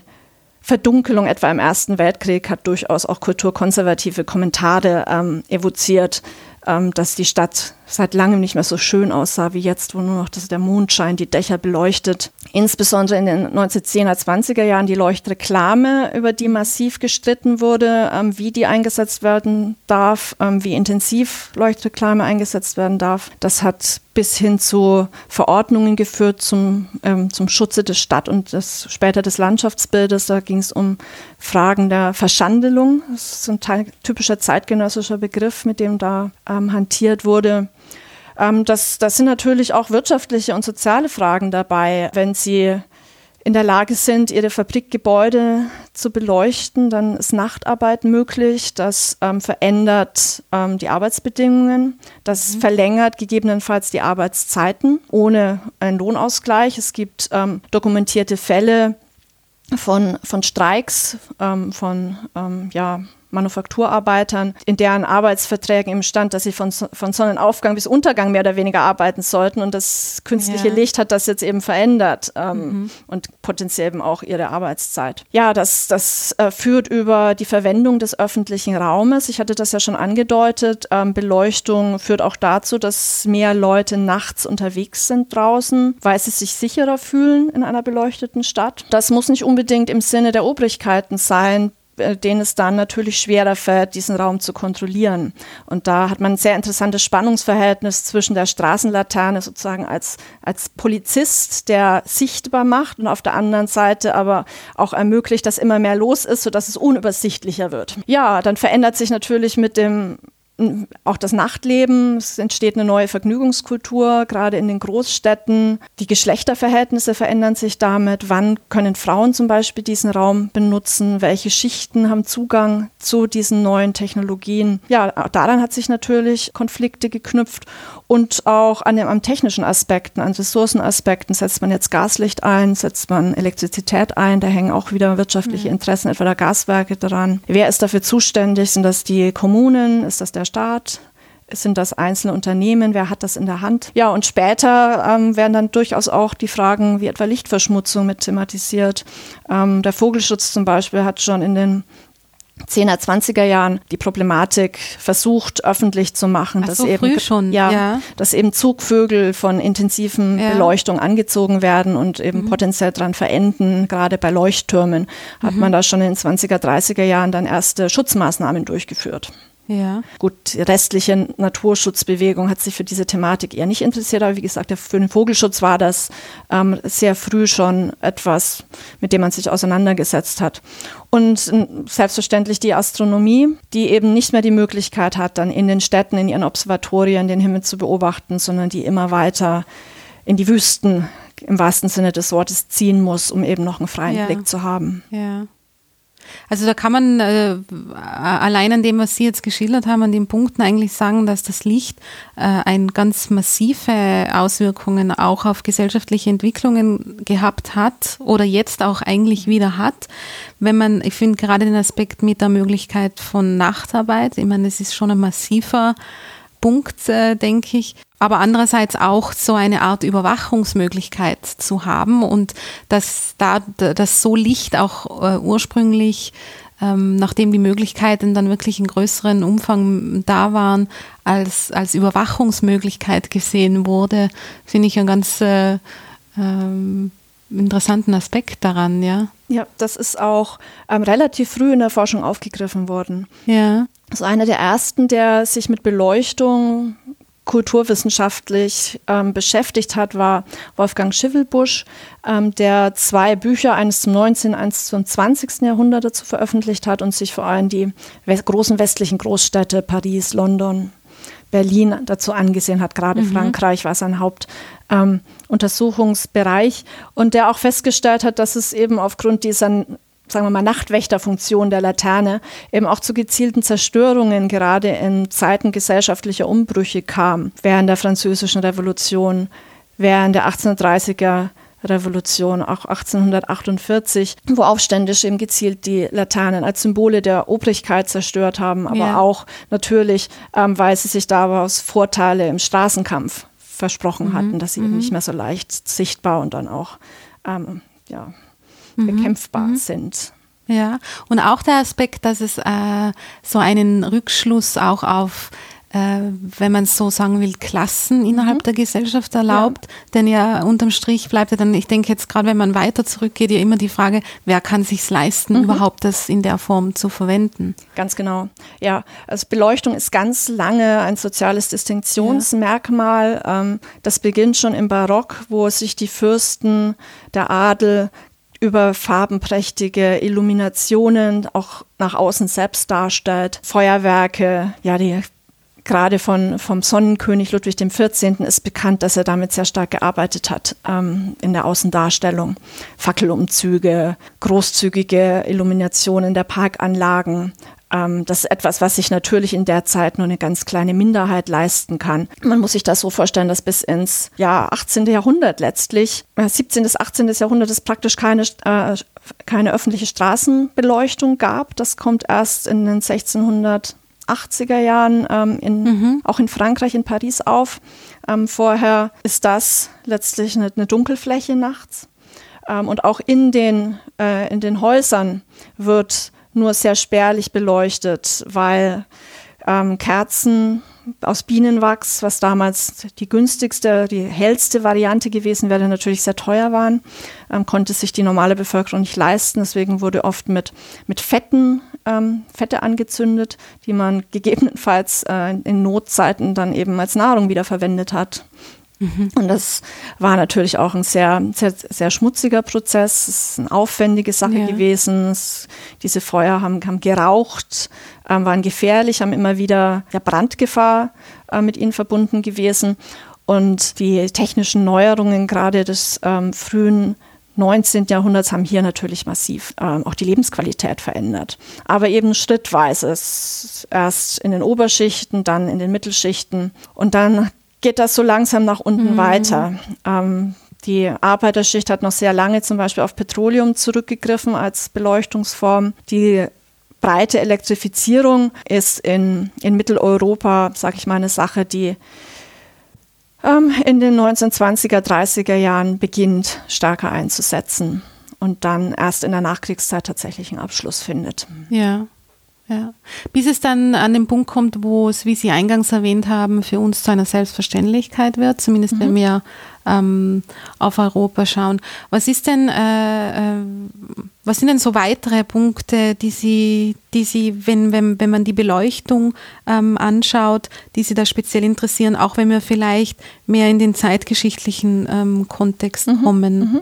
Verdunkelung etwa im Ersten Weltkrieg hat durchaus auch kulturkonservative Kommentare ähm, evoziert, ähm, dass die Stadt seit langem nicht mehr so schön aussah wie jetzt, wo nur noch das, der Mondschein die Dächer beleuchtet. Insbesondere in den 1910er, 20er Jahren die Leuchtreklame, über die massiv gestritten wurde, ähm, wie die eingesetzt werden darf, ähm, wie intensiv Leuchtreklame eingesetzt werden darf. Das hat bis hin zu Verordnungen geführt zum, ähm, zum Schutze des Stadt- und des, später des Landschaftsbildes. Da ging es um Fragen der Verschandelung. Das ist ein typischer zeitgenössischer Begriff, mit dem da ähm, hantiert wurde. Ähm, das, das sind natürlich auch wirtschaftliche und soziale Fragen dabei. Wenn Sie in der Lage sind, ihre Fabrikgebäude zu beleuchten, dann ist Nachtarbeit möglich. Das ähm, verändert ähm, die Arbeitsbedingungen. Das mhm. verlängert gegebenenfalls die Arbeitszeiten ohne einen Lohnausgleich. Es gibt ähm, dokumentierte Fälle von, von Streiks, ähm, von ähm, ja, Manufakturarbeitern, in deren Arbeitsverträgen im stand, dass sie von, von Sonnenaufgang bis Untergang mehr oder weniger arbeiten sollten. Und das künstliche ja. Licht hat das jetzt eben verändert ähm, mhm. und potenziell eben auch ihre Arbeitszeit. Ja, das, das äh, führt über die Verwendung des öffentlichen Raumes. Ich hatte das ja schon angedeutet. Ähm, Beleuchtung führt auch dazu, dass mehr Leute nachts unterwegs sind draußen, weil sie sich sicherer fühlen in einer beleuchteten Stadt. Das muss nicht unbedingt im Sinne der Obrigkeiten sein, denen es dann natürlich schwerer fällt, diesen Raum zu kontrollieren. Und da hat man ein sehr interessantes Spannungsverhältnis zwischen der Straßenlaterne sozusagen als, als Polizist, der sichtbar macht und auf der anderen Seite aber auch ermöglicht, dass immer mehr los ist, sodass es unübersichtlicher wird. Ja, dann verändert sich natürlich mit dem auch das Nachtleben, es entsteht eine neue Vergnügungskultur, gerade in den Großstädten. Die Geschlechterverhältnisse verändern sich damit. Wann können Frauen zum Beispiel diesen Raum benutzen? Welche Schichten haben Zugang zu diesen neuen Technologien? Ja, daran hat sich natürlich Konflikte geknüpft und auch an den an technischen Aspekten, an Ressourcenaspekten. Setzt man jetzt Gaslicht ein, setzt man Elektrizität ein, da hängen auch wieder wirtschaftliche mhm. Interessen etwa der Gaswerke dran. Wer ist dafür zuständig? Sind das die Kommunen? Ist das der Staat? Sind das einzelne Unternehmen? Wer hat das in der Hand? Ja, und später ähm, werden dann durchaus auch die Fragen wie etwa Lichtverschmutzung mit thematisiert. Ähm, der Vogelschutz zum Beispiel hat schon in den 10er, 20er Jahren die Problematik versucht öffentlich zu machen, Ach dass so, eben schon, ja, ja. dass eben Zugvögel von intensiven Ja. Beleuchtung angezogen werden und eben potenziell dran verenden. Gerade bei Leuchttürmen hat man da schon in den 20er, 30er Jahren dann erste Schutzmaßnahmen durchgeführt. Ja. Gut, die restliche Naturschutzbewegung hat sich für diese Thematik eher nicht interessiert, aber wie gesagt, für den Vogelschutz war das ähm, sehr früh schon etwas, mit dem man sich auseinandergesetzt hat. Und äh, selbstverständlich die Astronomie, die eben nicht mehr die Möglichkeit hat, dann in den Städten, in ihren Observatorien den Himmel zu beobachten, sondern die immer weiter in die Wüsten im wahrsten Sinne des Wortes ziehen muss, um eben noch einen freien Ja. Blick zu haben. Ja. Also da kann man äh, allein an dem, was Sie jetzt geschildert haben, an den Punkten eigentlich sagen, dass das Licht äh, ein ganz massive Auswirkungen auch auf gesellschaftliche Entwicklungen gehabt hat oder jetzt auch eigentlich wieder hat. Wenn man, ich finde gerade den Aspekt mit der Möglichkeit von Nachtarbeit, ich meine, das ist schon ein massiver Punkt, äh, denke ich. Aber andererseits auch so eine Art Überwachungsmöglichkeit zu haben und dass da dass so Licht auch äh, ursprünglich, ähm, nachdem die Möglichkeiten dann wirklich in größeren Umfang da waren, als, als Überwachungsmöglichkeit gesehen wurde, finde ich einen ganz äh, ähm, interessanten Aspekt daran, ja. Ja, das ist auch ähm, relativ früh in der Forschung aufgegriffen worden. Ja. Also einer der ersten, der sich mit Beleuchtung kulturwissenschaftlich ähm, beschäftigt hat, war Wolfgang Schivelbusch, ähm, der zwei Bücher, eines zum 19., eines zum 20. Jahrhundert dazu veröffentlicht hat und sich vor allem die we großen westlichen Großstädte Paris, London, Berlin dazu angesehen hat. Gerade Frankreich war sein Hauptuntersuchungsbereich und der auch festgestellt hat, dass es eben aufgrund dieser sagen wir mal, Nachtwächterfunktion der Laterne eben auch zu gezielten Zerstörungen gerade in Zeiten gesellschaftlicher Umbrüche kam, während der Französischen Revolution, während der 1830er Revolution, auch 1848, wo Aufständische eben gezielt die Laternen als Symbole der Obrigkeit zerstört haben, aber Ja. auch natürlich, ähm, weil sie sich daraus Vorteile im Straßenkampf versprochen hatten, dass sie eben nicht mehr so leicht sichtbar und dann auch ähm, ja, bekämpfbar sind. Ja, und auch der Aspekt, dass es äh, so einen Rückschluss auch auf, äh, wenn man so sagen will, Klassen innerhalb der Gesellschaft erlaubt. Denn ja, unterm Strich bleibt ja dann, ich denke jetzt gerade, wenn man weiter zurückgeht, ja immer die Frage, wer kann sich leisten, überhaupt das in der Form zu verwenden. Ganz genau. Ja, also Beleuchtung ist ganz lange ein soziales Distinktionsmerkmal. Ähm, das beginnt schon im Barock, wo sich die Fürsten, der Adel über farbenprächtige Illuminationen auch nach außen selbst darstellt. Feuerwerke, ja, die gerade von, vom Sonnenkönig Ludwig XIV. ist bekannt, dass er damit sehr stark gearbeitet hat ähm, in der Außendarstellung. Fackelumzüge, großzügige Illuminationen der Parkanlagen. Ähm, das ist etwas, was sich natürlich in der Zeit nur eine ganz kleine Minderheit leisten kann. Man muss sich das so vorstellen, dass bis ins Jahr 18. Jahrhundert letztlich, äh, 17. bis 18. Jahrhundert es praktisch keine, äh, keine öffentliche Straßenbeleuchtung gab. Das kommt erst in den 1600 80er Jahren ähm, in, auch in Frankreich, in Paris auf. Ähm, vorher ist das letztlich eine, eine Dunkelfläche nachts. Ähm, und auch in den, äh, in den Häusern wird nur sehr spärlich beleuchtet, weil ähm, Kerzen aus Bienenwachs, was damals die günstigste, die hellste Variante gewesen wäre, natürlich sehr teuer waren, ähm, konnte sich die normale Bevölkerung nicht leisten. Deswegen wurde oft mit, mit Fetten, ähm, Fette angezündet, die man [laughs] gegebenenfalls äh, in Notzeiten dann eben als Nahrung wiederverwendet hat. Und das war natürlich auch ein sehr, sehr, sehr schmutziger Prozess. Es ist eine aufwendige Sache Ja. gewesen. Es, diese Feuer haben, haben geraucht, ähm, waren gefährlich, haben immer wieder ja, Brandgefahr äh, mit ihnen verbunden gewesen. Und die technischen Neuerungen gerade des ähm, frühen 19. Jahrhunderts haben hier natürlich massiv ähm, auch die Lebensqualität verändert. Aber eben schrittweise. Erst in den Oberschichten, dann in den Mittelschichten und dann geht das so langsam nach unten weiter. Ähm, die Arbeiterschicht hat noch sehr lange zum Beispiel auf Petroleum zurückgegriffen als Beleuchtungsform. Die breite Elektrifizierung ist in, in Mitteleuropa, sage ich mal, eine Sache, die ähm, in den 1920er, 30er Jahren beginnt stärker einzusetzen und dann erst in der Nachkriegszeit tatsächlich einen Abschluss findet. Ja. Ja. Bis es dann an den Punkt kommt, wo es, wie Sie eingangs erwähnt haben, für uns zu einer Selbstverständlichkeit wird, zumindest mhm. wenn wir ähm, auf Europa schauen. Was ist denn, äh, äh, was sind denn so weitere Punkte, die Sie, die Sie, wenn, wenn, wenn man die Beleuchtung ähm, anschaut, die Sie da speziell interessieren, auch wenn wir vielleicht mehr in den zeitgeschichtlichen ähm, Kontext mhm. kommen? Mhm.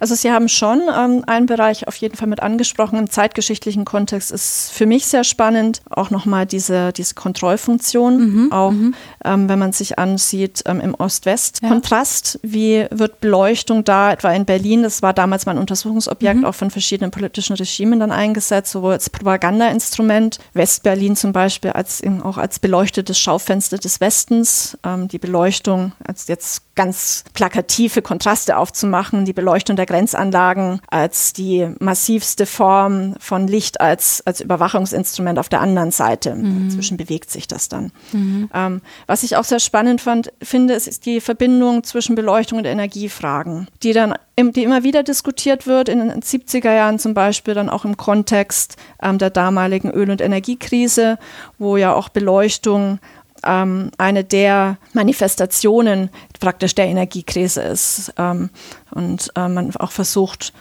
Also Sie haben schon ähm, einen Bereich auf jeden Fall mit angesprochen. Im zeitgeschichtlichen Kontext ist für mich sehr spannend auch nochmal diese, diese Kontrollfunktion. Mhm, auch mhm. ähm, wenn man sich ansieht ähm, im Ost-West-Kontrast. Wie wird Beleuchtung da etwa in Berlin, das war damals mal ein Untersuchungsobjekt mhm. auch von verschiedenen politischen Regimen dann eingesetzt, sowohl als Propagandainstrument, West-Berlin zum Beispiel als auch als beleuchtetes Schaufenster des Westens, ähm, die Beleuchtung als jetzt ganz plakative Kontraste aufzumachen, die Beleuchtung der Grenzanlagen als die massivste Form von Licht als, als Überwachungsinstrument auf der anderen Seite. Mhm. Inzwischen bewegt sich das dann. Mhm. Ähm, was ich auch sehr spannend fand, finde, ist die Verbindung zwischen Beleuchtung und Energiefragen, die dann die immer wieder diskutiert wird, in den 70er Jahren zum Beispiel, dann auch im Kontext ähm, der damaligen Öl- und Energiekrise, wo ja auch Beleuchtung ähm, eine der Manifestationen praktisch der Energiekrise ist. Ähm, und äh, man auch versucht,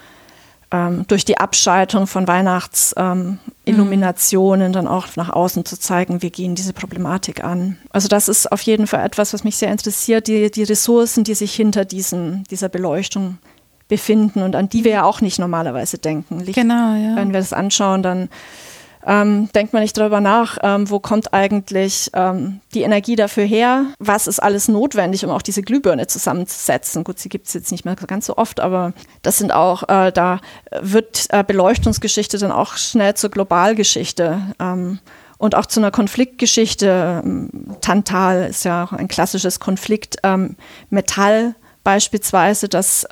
ähm, durch die Abschaltung von Weihnachtsilluminationen ähm, dann auch nach außen zu zeigen, wir gehen diese Problematik an. Also das ist auf jeden Fall etwas, was mich sehr interessiert, die, die Ressourcen, die sich hinter diesen, dieser Beleuchtung befinden und an die wir ja auch nicht normalerweise denken. Licht, genau, ja. Wenn wir das anschauen, dann ähm, denkt man nicht darüber nach, ähm, wo kommt eigentlich ähm, die Energie dafür her, was ist alles notwendig, um auch diese Glühbirne zusammenzusetzen. Gut, sie gibt es jetzt nicht mehr ganz so oft, aber das sind auch, äh, da wird äh, Beleuchtungsgeschichte dann auch schnell zur Globalgeschichte ähm, und auch zu einer Konfliktgeschichte. Ähm, Tantal ist ja auch ein klassisches Konflikt. Ähm, Metall beispielsweise, das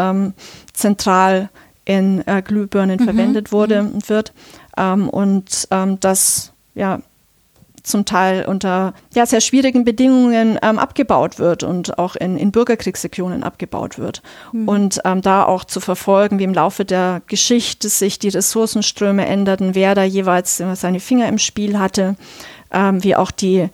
zentral in äh, Glühbirnen mhm. verwendet wurde mhm. und wird ähm, und ähm, das ja zum Teil unter ja, sehr schwierigen Bedingungen ähm, abgebaut wird und auch in, in Bürgerkriegsregionen abgebaut wird. Mhm. Und ähm, da auch zu verfolgen, wie im Laufe der Geschichte sich die Ressourcenströme änderten, wer da jeweils seine Finger im Spiel hatte, ähm, wie auch die,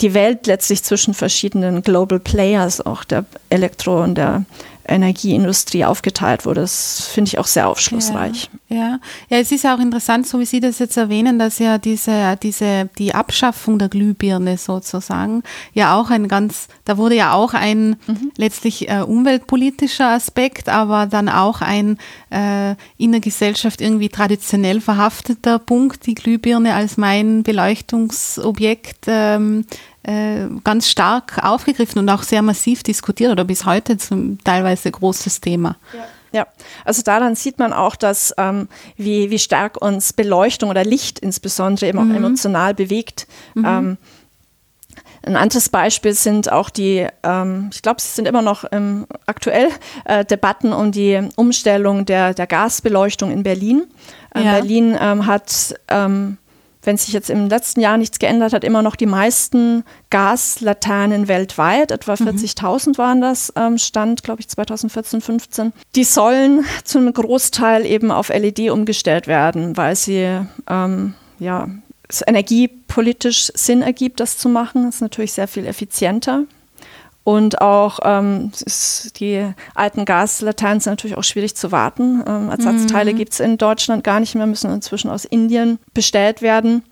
die Welt letztlich zwischen verschiedenen Global Players, auch der Elektro- und der Energieindustrie aufgeteilt wurde. Das finde ich auch sehr aufschlussreich. Ja, ja, ja. es ist auch interessant, so wie Sie das jetzt erwähnen, dass ja diese, diese, die Abschaffung der Glühbirne sozusagen ja auch ein ganz, da wurde ja auch ein mhm. letztlich äh, umweltpolitischer Aspekt, aber dann auch ein äh, in der Gesellschaft irgendwie traditionell verhafteter Punkt, die Glühbirne als mein Beleuchtungsobjekt ähm, äh, ganz stark aufgegriffen und auch sehr massiv diskutiert oder bis heute zum teilweise großes Thema. Ja. Ja, also daran sieht man auch, dass ähm, wie, wie stark uns Beleuchtung oder Licht insbesondere eben mhm. auch emotional bewegt. Mhm. Ähm, ein anderes Beispiel sind auch die, ähm, ich glaube, es sind immer noch ähm, aktuell äh, Debatten um die Umstellung der, der Gasbeleuchtung in Berlin. Äh, ja. Berlin ähm, hat ähm, wenn sich jetzt im letzten Jahr nichts geändert hat, immer noch die meisten Gaslaternen weltweit. Etwa 40.000 mhm. waren das, ähm, Stand, glaube ich, 2014, 15. Die sollen zu einem Großteil eben auf LED umgestellt werden, weil sie ähm, ja, es energiepolitisch Sinn ergibt, das zu machen. Das ist natürlich sehr viel effizienter. Und auch ähm, die alten Gaslaternen sind natürlich auch schwierig zu warten. Ähm, Ersatzteile mhm. gibt es in Deutschland gar nicht mehr, müssen inzwischen aus Indien bestellt werden.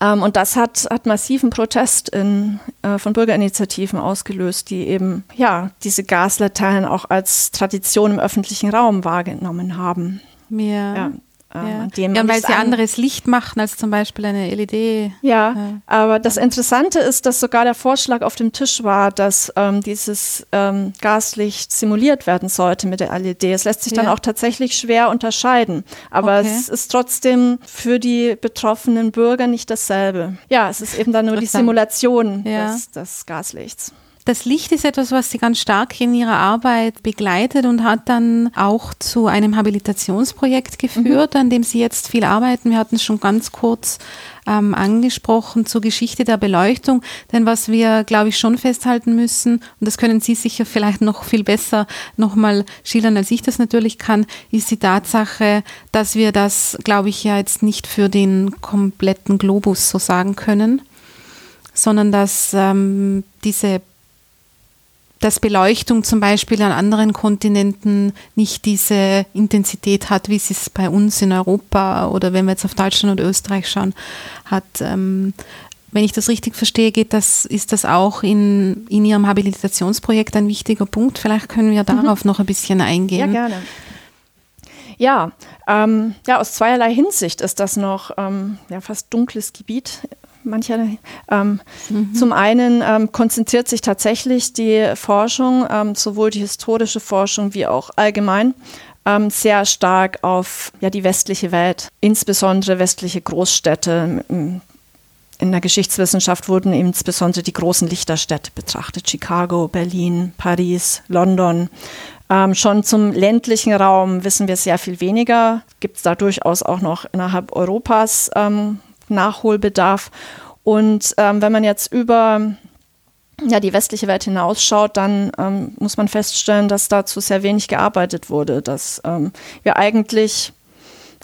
Ähm, und das hat, hat massiven Protest in, äh, von Bürgerinitiativen ausgelöst, die eben ja, diese Gaslaternen auch als Tradition im öffentlichen Raum wahrgenommen haben. Ja. ja ähm, ja. ja, weil sie anderes Licht machen als zum Beispiel eine LED. Ja, äh, aber das Interessante ist, dass sogar der Vorschlag auf dem Tisch war, dass ähm, dieses ähm, Gaslicht simuliert werden sollte mit der LED. Es lässt sich ja. dann auch tatsächlich schwer unterscheiden, aber okay. es ist trotzdem für die betroffenen Bürger nicht dasselbe. Ja, es ist eben dann nur die Simulation des, des Gaslichts. Das Licht ist etwas, was sie ganz stark in ihrer Arbeit begleitet und hat dann auch zu einem Habilitationsprojekt geführt, mhm. an dem sie jetzt viel arbeiten. Wir hatten es schon ganz kurz ähm, angesprochen zur Geschichte der Beleuchtung. Denn was wir, glaube ich, schon festhalten müssen, und das können Sie sicher vielleicht noch viel besser nochmal schildern, als ich das natürlich kann, ist die Tatsache, dass wir das, glaube ich, ja jetzt nicht für den kompletten Globus so sagen können, sondern dass ähm, diese dass Beleuchtung zum Beispiel an anderen Kontinenten nicht diese Intensität hat, wie sie es bei uns in Europa oder wenn wir jetzt auf Deutschland und Österreich schauen, hat. Ähm, wenn ich das richtig verstehe, geht das, ist das auch in, in Ihrem Habilitationsprojekt ein wichtiger Punkt. Vielleicht können wir mhm. darauf mhm. noch ein bisschen eingehen. Ja, gerne. Ja, ähm, ja, aus zweierlei Hinsicht ist das noch ähm, ja, fast dunkles Gebiet mancher. Ähm, mhm. Zum einen ähm, konzentriert sich tatsächlich die Forschung, ähm, sowohl die historische Forschung wie auch allgemein, ähm, sehr stark auf ja, die westliche Welt, insbesondere westliche Großstädte. In der Geschichtswissenschaft wurden insbesondere die großen Lichterstädte betrachtet, Chicago, Berlin, Paris, London. Ähm, schon zum ländlichen Raum wissen wir sehr viel weniger. Gibt es da durchaus auch noch innerhalb Europas ähm, Nachholbedarf. Und ähm, wenn man jetzt über ja, die westliche Welt hinausschaut, dann ähm, muss man feststellen, dass dazu sehr wenig gearbeitet wurde, dass ähm, wir eigentlich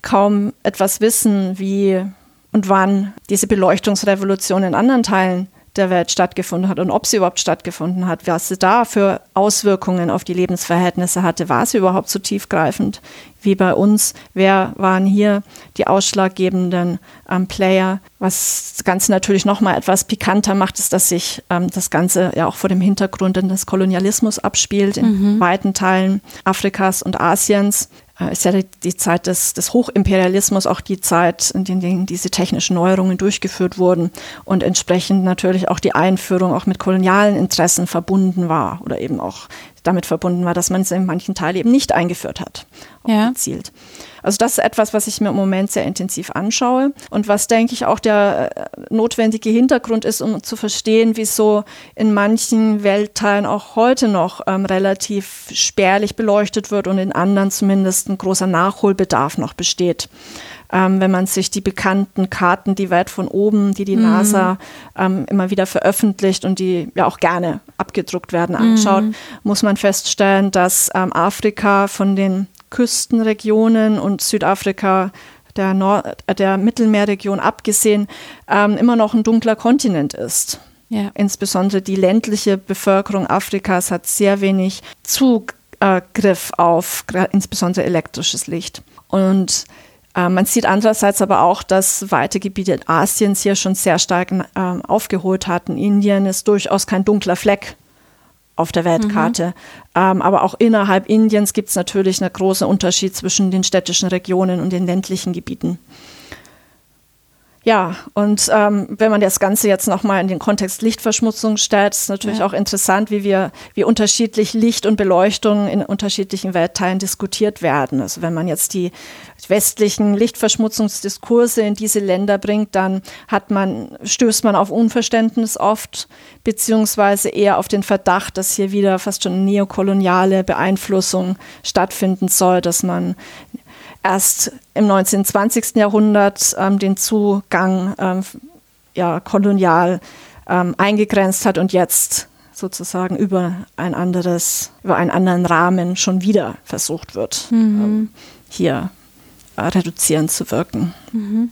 kaum etwas wissen, wie und wann diese Beleuchtungsrevolution in anderen Teilen der Welt stattgefunden hat und ob sie überhaupt stattgefunden hat, was sie da für Auswirkungen auf die Lebensverhältnisse hatte. War sie überhaupt so tiefgreifend wie bei uns? Wer waren hier die ausschlaggebenden ähm, Player? Was das Ganze natürlich nochmal etwas pikanter macht, ist, dass sich ähm, das Ganze ja auch vor dem Hintergrund des Kolonialismus abspielt in mhm. weiten Teilen Afrikas und Asiens. Äh, ist ja die Zeit des, des Hochimperialismus auch die Zeit, in der diese technischen Neuerungen durchgeführt wurden und entsprechend natürlich auch die Einführung auch mit kolonialen Interessen verbunden war oder eben auch damit verbunden war, dass man es in manchen Teilen eben nicht eingeführt hat, ja. gezielt. Also das ist etwas, was ich mir im Moment sehr intensiv anschaue und was, denke ich, auch der äh, notwendige Hintergrund ist, um zu verstehen, wieso in manchen Weltteilen auch heute noch ähm, relativ spärlich beleuchtet wird und in anderen zumindest ein großer Nachholbedarf noch besteht. Ähm, wenn man sich die bekannten Karten, die weit von oben, die die mhm. NASA ähm, immer wieder veröffentlicht und die ja auch gerne abgedruckt werden, anschaut, mhm. muss man feststellen, dass ähm, Afrika von den Küstenregionen und Südafrika der, Nord äh, der Mittelmeerregion abgesehen ähm, immer noch ein dunkler Kontinent ist. Ja. Insbesondere die ländliche Bevölkerung Afrikas hat sehr wenig Zugriff auf insbesondere elektrisches Licht. Und äh, man sieht andererseits aber auch, dass weite Gebiete Asiens hier schon sehr stark äh, aufgeholt hatten. Indien ist durchaus kein dunkler Fleck auf der Weltkarte. Mhm. Ähm, aber auch innerhalb Indiens gibt es natürlich einen großen Unterschied zwischen den städtischen Regionen und den ländlichen Gebieten. Ja, und ähm, wenn man das Ganze jetzt nochmal in den Kontext Lichtverschmutzung stellt, ist natürlich ja. auch interessant, wie wir, wie unterschiedlich Licht und Beleuchtung in unterschiedlichen Weltteilen diskutiert werden. Also wenn man jetzt die westlichen Lichtverschmutzungsdiskurse in diese Länder bringt, dann hat man, stößt man auf Unverständnis oft, beziehungsweise eher auf den Verdacht, dass hier wieder fast schon neokoloniale Beeinflussung stattfinden soll, dass man erst im 19. 20. Jahrhundert ähm, den Zugang ähm, ja, kolonial ähm, eingegrenzt hat und jetzt sozusagen über ein anderes, über einen anderen Rahmen schon wieder versucht wird, mhm. Ähm, hier äh, reduzierend zu wirken. Mhm.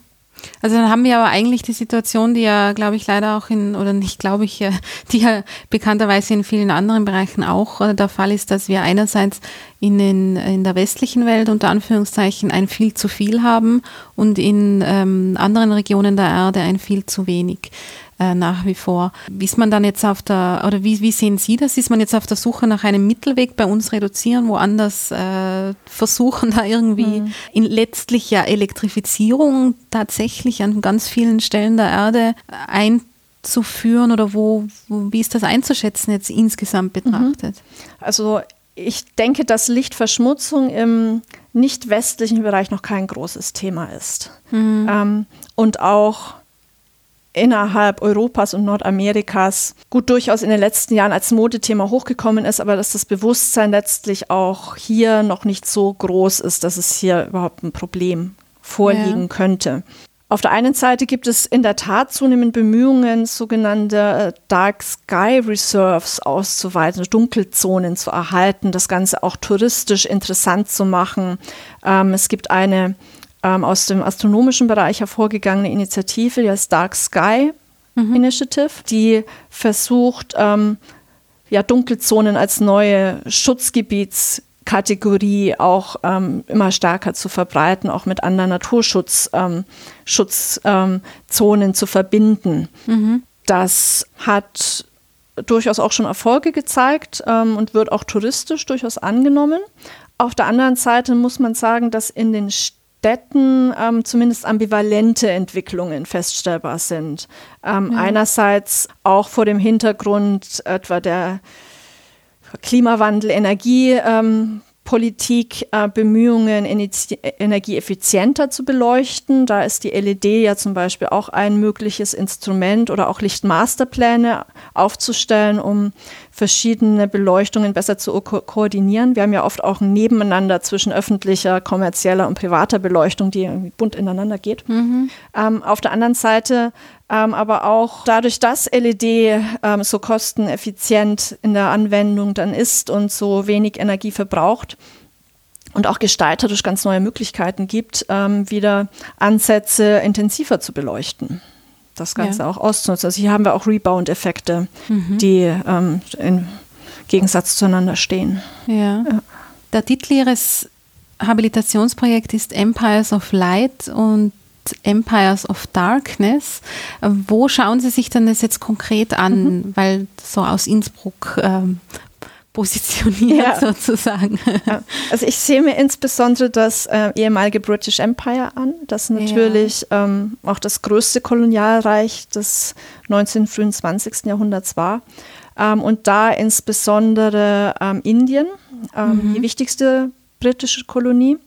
Also dann haben wir aber eigentlich die Situation, die ja, glaube ich, leider auch in, oder nicht glaube ich, die ja bekannterweise in vielen anderen Bereichen auch äh, der Fall ist, dass wir einerseits in, den, in der westlichen Welt unter Anführungszeichen ein viel zu viel haben und in ähm, anderen Regionen der Erde ein viel zu wenig äh, nach wie vor. Ist man dann jetzt auf der, oder wie, wie sehen Sie das? Ist man jetzt auf der Suche nach einem Mittelweg bei uns reduzieren, woanders äh, versuchen, [laughs] da irgendwie mhm. in letztlicher Elektrifizierung tatsächlich an ganz vielen Stellen der Erde einzuführen oder wo, wie ist das einzuschätzen jetzt insgesamt betrachtet? Mhm. Also ich denke, dass Lichtverschmutzung im nicht westlichen Bereich noch kein großes Thema ist. Mhm. Ähm, und auch innerhalb Europas und Nordamerikas gut durchaus in den letzten Jahren als Modethema hochgekommen ist, aber dass das Bewusstsein letztlich auch hier noch nicht so groß ist, dass es hier überhaupt ein Problem vorliegen ja. könnte. Auf der einen Seite gibt es in der Tat zunehmend Bemühungen, sogenannte Dark Sky Reserves auszuweiten, Dunkelzonen zu erhalten, das Ganze auch touristisch interessant zu machen. Ähm, es gibt eine ähm, aus dem astronomischen Bereich hervorgegangene Initiative, die heißt Dark Sky mhm. Initiative, die versucht, ähm, ja, Dunkelzonen als neue Schutzgebiets Kategorie auch ähm, immer stärker zu verbreiten, auch mit anderen Naturschutzzonen ähm, ähm, zu verbinden. Mhm. Das hat durchaus auch schon Erfolge gezeigt ähm, und wird auch touristisch durchaus angenommen. Auf der anderen Seite muss man sagen, dass in den Städten ähm, zumindest ambivalente Entwicklungen feststellbar sind. Ähm, ja. Einerseits auch vor dem Hintergrund etwa der Klimawandel, Energie. Ähm, Politik äh, Bemühungen, Energie effizienter zu beleuchten. Da ist die LED ja zum Beispiel auch ein mögliches Instrument oder auch Lichtmasterpläne aufzustellen, um verschiedene Beleuchtungen besser zu ko koordinieren. Wir haben ja oft auch ein Nebeneinander zwischen öffentlicher, kommerzieller und privater Beleuchtung, die irgendwie bunt ineinander geht. Mhm. Ähm, auf der anderen Seite ähm, aber auch dadurch, dass LED ähm, so kosteneffizient in der Anwendung dann ist und so wenig Energie verbraucht, und auch gestalterisch ganz neue Möglichkeiten gibt, ähm, wieder Ansätze intensiver zu beleuchten. Das Ganze ja. auch auszunutzen. Also hier haben wir auch Rebound-Effekte, mhm. die ähm, im Gegensatz zueinander stehen. Ja. ja. Der Titel Ihres Habilitationsprojekts ist Empires of Light und Empires of Darkness. Wo schauen Sie sich denn das jetzt konkret an? Mhm. Weil so aus Innsbruck ähm, positioniert ja. [laughs] sozusagen. Also ich sehe mir insbesondere das äh, ehemalige British Empire an, das natürlich ja. ähm, auch das größte Kolonialreich des 19. frühen 20. Jahrhunderts war. Ähm, und da insbesondere ähm, Indien, ähm, mhm. die wichtigste britische Kolonie.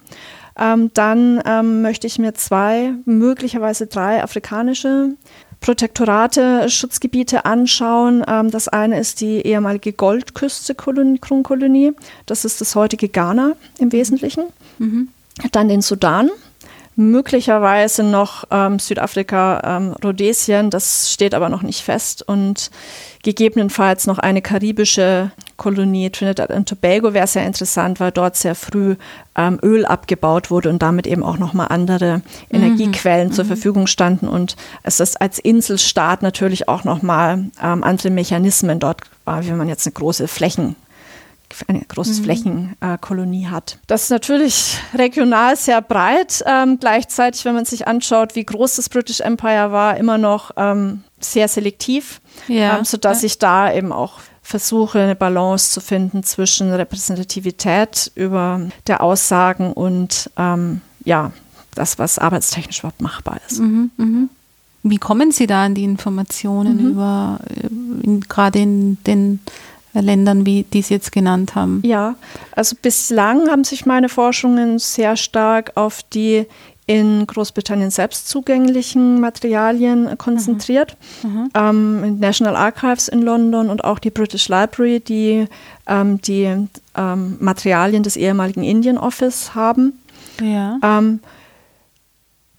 Ähm, dann ähm, möchte ich mir zwei, möglicherweise drei afrikanische Protektorate, Schutzgebiete anschauen. Ähm, das eine ist die ehemalige Goldküste-Kronkolonie. Das ist das heutige Ghana im Wesentlichen. Mhm. Dann den Sudan möglicherweise noch ähm, Südafrika, ähm, Rhodesien, das steht aber noch nicht fest und gegebenenfalls noch eine karibische Kolonie, Trinidad und Tobago wäre sehr interessant, weil dort sehr früh ähm, Öl abgebaut wurde und damit eben auch nochmal andere Energiequellen mhm. zur mhm. Verfügung standen und es ist als Inselstaat natürlich auch nochmal ähm, andere Mechanismen dort war, wie man jetzt eine große Flächen eine große mhm. Flächenkolonie äh, hat. Das ist natürlich regional sehr breit. Ähm, gleichzeitig, wenn man sich anschaut, wie groß das British Empire war, immer noch ähm, sehr selektiv, ja. ähm, sodass ja. ich da eben auch versuche, eine Balance zu finden zwischen Repräsentativität über der Aussagen und ähm, ja, das, was arbeitstechnisch überhaupt machbar ist. Mhm, mh. Wie kommen Sie da an die Informationen mhm. über, äh, gerade in den Ländern, wie die Sie jetzt genannt haben? Ja, also bislang haben sich meine Forschungen sehr stark auf die in Großbritannien selbst zugänglichen Materialien konzentriert. Mhm. Mhm. Ähm, National Archives in London und auch die British Library, die ähm, die ähm, Materialien des ehemaligen Indian Office haben. Ja. Ähm,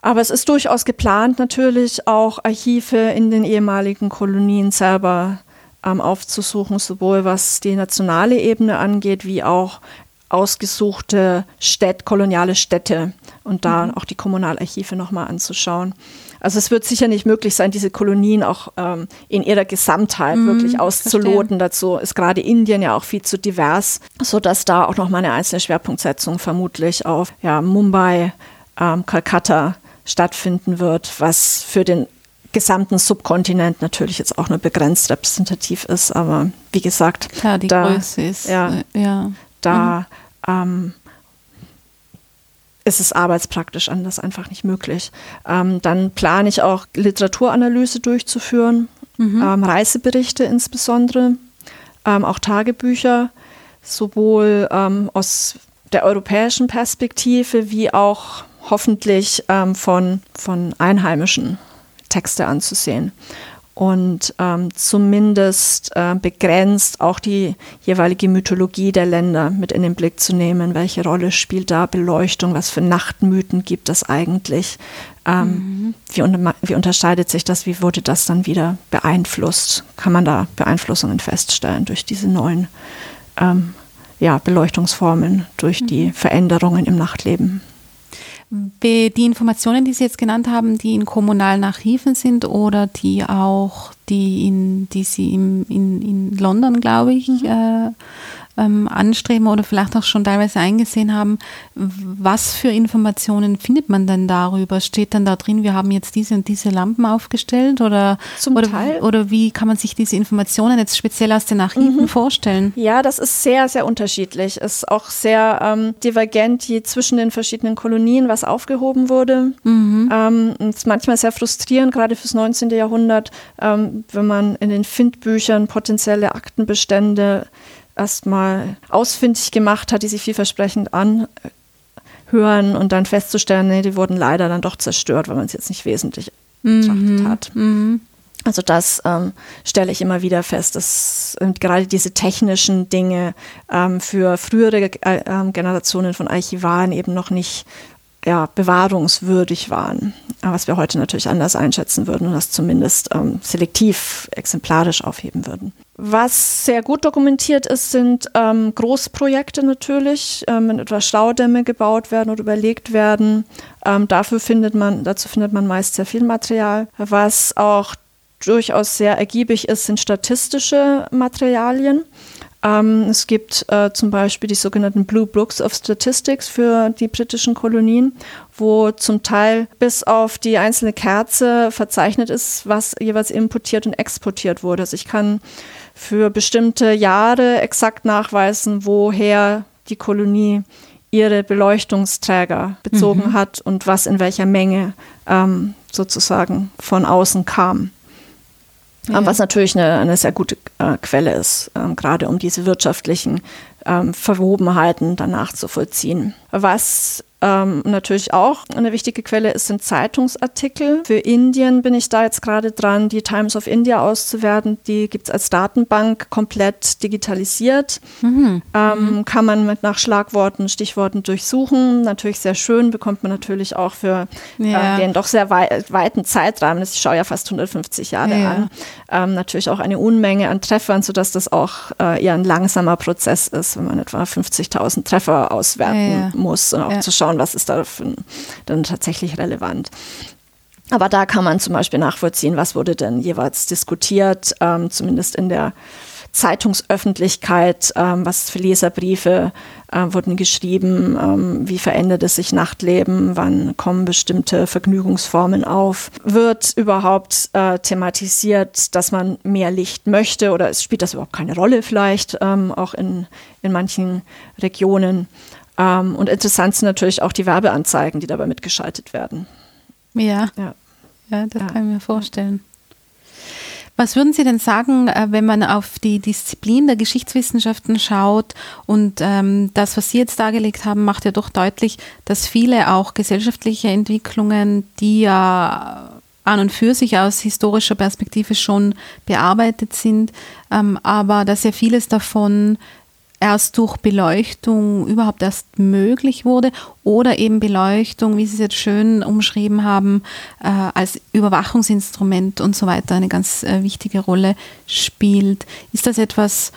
aber es ist durchaus geplant, natürlich auch Archive in den ehemaligen Kolonien selber ähm, aufzusuchen, sowohl was die nationale Ebene angeht, wie auch ausgesuchte Städte, koloniale Städte und da mhm. auch die Kommunalarchive nochmal anzuschauen. Also es wird sicher nicht möglich sein, diese Kolonien auch ähm, in ihrer Gesamtheit mhm, wirklich auszuloten. Verstehe. Dazu ist gerade Indien ja auch viel zu divers, sodass da auch nochmal eine einzelne Schwerpunktsetzung vermutlich auf ja, Mumbai, ähm, Calcutta stattfinden wird, was für den gesamten Subkontinent natürlich jetzt auch nur begrenzt repräsentativ ist, aber wie gesagt, ja, die da, Größe ist, ja, äh, ja. da mhm. ähm, ist es arbeitspraktisch anders einfach nicht möglich. Ähm, dann plane ich auch Literaturanalyse durchzuführen, mhm. ähm, Reiseberichte insbesondere, ähm, auch Tagebücher, sowohl ähm, aus der europäischen Perspektive wie auch hoffentlich ähm, von, von Einheimischen Texte anzusehen und ähm, zumindest äh, begrenzt auch die jeweilige Mythologie der Länder mit in den Blick zu nehmen. Welche Rolle spielt da Beleuchtung? Was für Nachtmythen gibt es eigentlich? Ähm, mhm. wie, unter, wie, unterscheidet sich das? Wie wurde das dann wieder beeinflusst? Kann man da Beeinflussungen feststellen durch diese neuen ähm, ja, Beleuchtungsformen, durch mhm. die Veränderungen im Nachtleben? Die Informationen, die Sie jetzt genannt haben, die in kommunalen Archiven sind oder die auch, die, in, die Sie im, in, in London, glaube ich, mhm. äh, ähm, anstreben oder vielleicht auch schon teilweise eingesehen haben, was für Informationen findet man denn darüber? Steht dann da drin, wir haben jetzt diese und diese Lampen aufgestellt oder, Zum oder, Teil. oder wie kann man sich diese Informationen jetzt speziell aus den Archiven mhm. vorstellen? Ja, das ist sehr, sehr unterschiedlich. Ist auch sehr ähm, divergent je zwischen den verschiedenen Kolonien, was aufgehoben wurde. Mhm. Ähm, ist manchmal sehr frustrierend, gerade fürs 19. Jahrhundert, ähm, wenn man in den Findbüchern potenzielle Aktenbestände erstmal ausfindig gemacht hat, die sich vielversprechend anhören und dann festzustellen, nee, die wurden leider dann doch zerstört, weil man es jetzt nicht wesentlich mhm. betrachtet hat. Mhm. Also das ähm, stelle ich immer wieder fest, dass äh, gerade diese technischen Dinge ähm, für frühere äh, äh, Generationen von Archivaren eben noch nicht ja, bewahrungswürdig waren, was wir heute natürlich anders einschätzen würden und das zumindest ähm, selektiv exemplarisch aufheben würden. Was sehr gut dokumentiert ist, sind ähm, Großprojekte natürlich, ähm, wenn etwa Staudämme gebaut werden oder überlegt werden. Ähm, dafür findet man, dazu findet man meist sehr viel Material. Was auch durchaus sehr ergiebig ist, sind statistische Materialien. Ähm, es gibt äh, zum Beispiel die sogenannten Blue Books of Statistics für die britischen Kolonien, wo zum Teil bis auf die einzelne Kerze verzeichnet ist, was jeweils importiert und exportiert wurde. Also ich kann für bestimmte Jahre exakt nachweisen, woher die Kolonie ihre Beleuchtungsträger bezogen mhm. hat und was in welcher Menge ähm, sozusagen von außen kam. Ja. Was natürlich eine, eine sehr gute äh, Quelle ist, ähm, gerade um diese wirtschaftlichen ähm, Verwobenheiten danach zu vollziehen. Was ähm, natürlich auch eine wichtige Quelle ist, sind Zeitungsartikel. Für Indien bin ich da jetzt gerade dran, die Times of India auszuwerten. Die gibt es als Datenbank komplett digitalisiert. Mhm. Ähm, mhm. Kann man mit nach Schlagworten, Stichworten durchsuchen. Natürlich sehr schön, bekommt man natürlich auch für ja. äh, den doch sehr wei weiten Zeitrahmen, ich schaue ja fast 150 Jahre ja. an, ähm, natürlich auch eine Unmenge an Treffern, sodass das auch äh, eher ein langsamer Prozess ist, wenn man etwa 50.000 Treffer auswerten ja, muss und auch zu schauen, schauen, was ist da dann tatsächlich relevant. Aber da kann man zum Beispiel nachvollziehen, was wurde denn jeweils diskutiert, ähm, zumindest in der Zeitungsöffentlichkeit, ähm, was für Leserbriefe äh, wurden geschrieben, ähm, wie verändert es sich Nachtleben, wann kommen bestimmte Vergnügungsformen auf, wird überhaupt äh, thematisiert, dass man mehr Licht möchte oder spielt das überhaupt keine Rolle vielleicht, ähm, auch in, in manchen Regionen. Ähm, und interessant sind natürlich auch die Werbeanzeigen, die dabei mitgeschaltet werden. Ja, ja, ja das ja. kann ich mir vorstellen. Was würden Sie denn sagen, äh, wenn man auf die Disziplin der Geschichtswissenschaften schaut und ähm, das, was Sie jetzt dargelegt haben, macht ja doch deutlich, dass viele auch gesellschaftliche Entwicklungen, die ja an und für sich aus historischer Perspektive schon bearbeitet sind, ähm, aber dass ja vieles davon erst durch Beleuchtung überhaupt erst möglich wurde oder eben Beleuchtung, wie Sie es jetzt schön umschrieben haben, äh, als Überwachungsinstrument und so weiter eine ganz äh, wichtige Rolle spielt. Ist das etwas,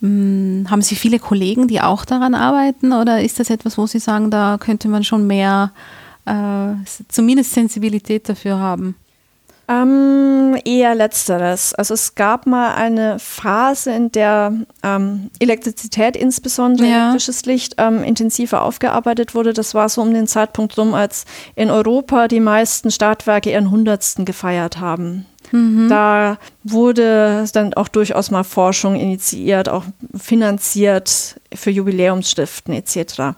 mh, hm, haben Sie viele Kollegen, die auch daran arbeiten oder ist das etwas, wo Sie sagen, da könnte man schon mehr, äh, zumindest Sensibilität dafür haben? Ähm, eher letzteres. Also es gab mal eine Phase, in der ähm, Elektrizität, insbesondere ja. elektrisches Licht, ähm, intensiver aufgearbeitet wurde. Das war so um den Zeitpunkt rum, als in Europa die meisten Stadtwerke ihren Hundertsten gefeiert haben. Mhm. Da wurde dann auch durchaus mal Forschung initiiert, auch finanziert für Jubiläumsstiften etc.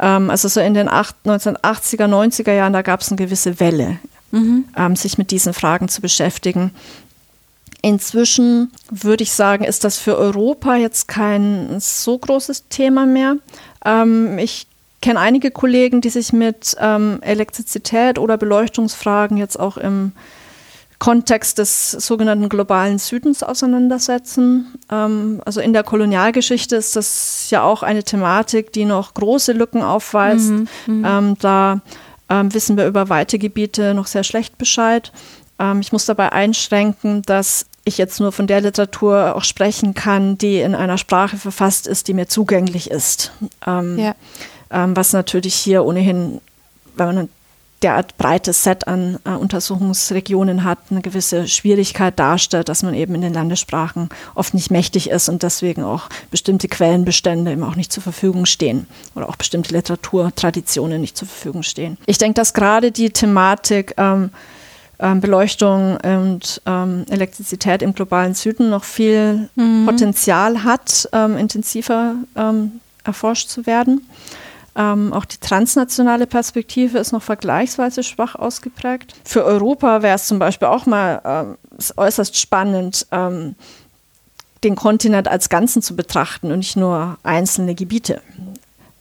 Ähm, also so in den 1980er, 90er Jahren, da gab es eine gewisse Welle mhm. ähm, sich mit diesen Fragen zu beschäftigen. Inzwischen würde ich sagen, ist das für Europa jetzt kein so großes Thema mehr. Ähm, ich kenne einige Kollegen, die sich mit ähm, Elektrizität oder Beleuchtungsfragen jetzt auch im Kontext des sogenannten globalen Südens auseinandersetzen. Ähm, also in der Kolonialgeschichte ist das ja auch eine Thematik, die noch große Lücken aufweist. Mhm, mhm. ähm, da ähm, wissen wir über weite Gebiete noch sehr schlecht Bescheid. Ähm, ich muss dabei einschränken, dass ich jetzt nur von der Literatur auch sprechen kann, die in einer Sprache verfasst ist, die mir zugänglich ist. Ähm, ja. Ähm, was natürlich hier ohnehin, wenn man derart breites Set an äh, Untersuchungsregionen hat, eine gewisse Schwierigkeit darstellt, dass man eben in den Landessprachen oft nicht mächtig ist und deswegen auch bestimmte Quellenbestände eben auch nicht zur Verfügung stehen oder auch bestimmte Literaturtraditionen nicht zur Verfügung stehen. Ich denke, dass gerade die Thematik ähm, ähm, Beleuchtung und ähm, Elektrizität im globalen Süden noch viel mhm. Potenzial hat, ähm, intensiver ähm, erforscht zu werden. Ähm, auch die transnationale Perspektive ist noch vergleichsweise schwach ausgeprägt. Für Europa wäre es zum Beispiel auch mal ähm, äußerst spannend, den Kontinent als Ganzen zu betrachten und nicht nur einzelne Gebiete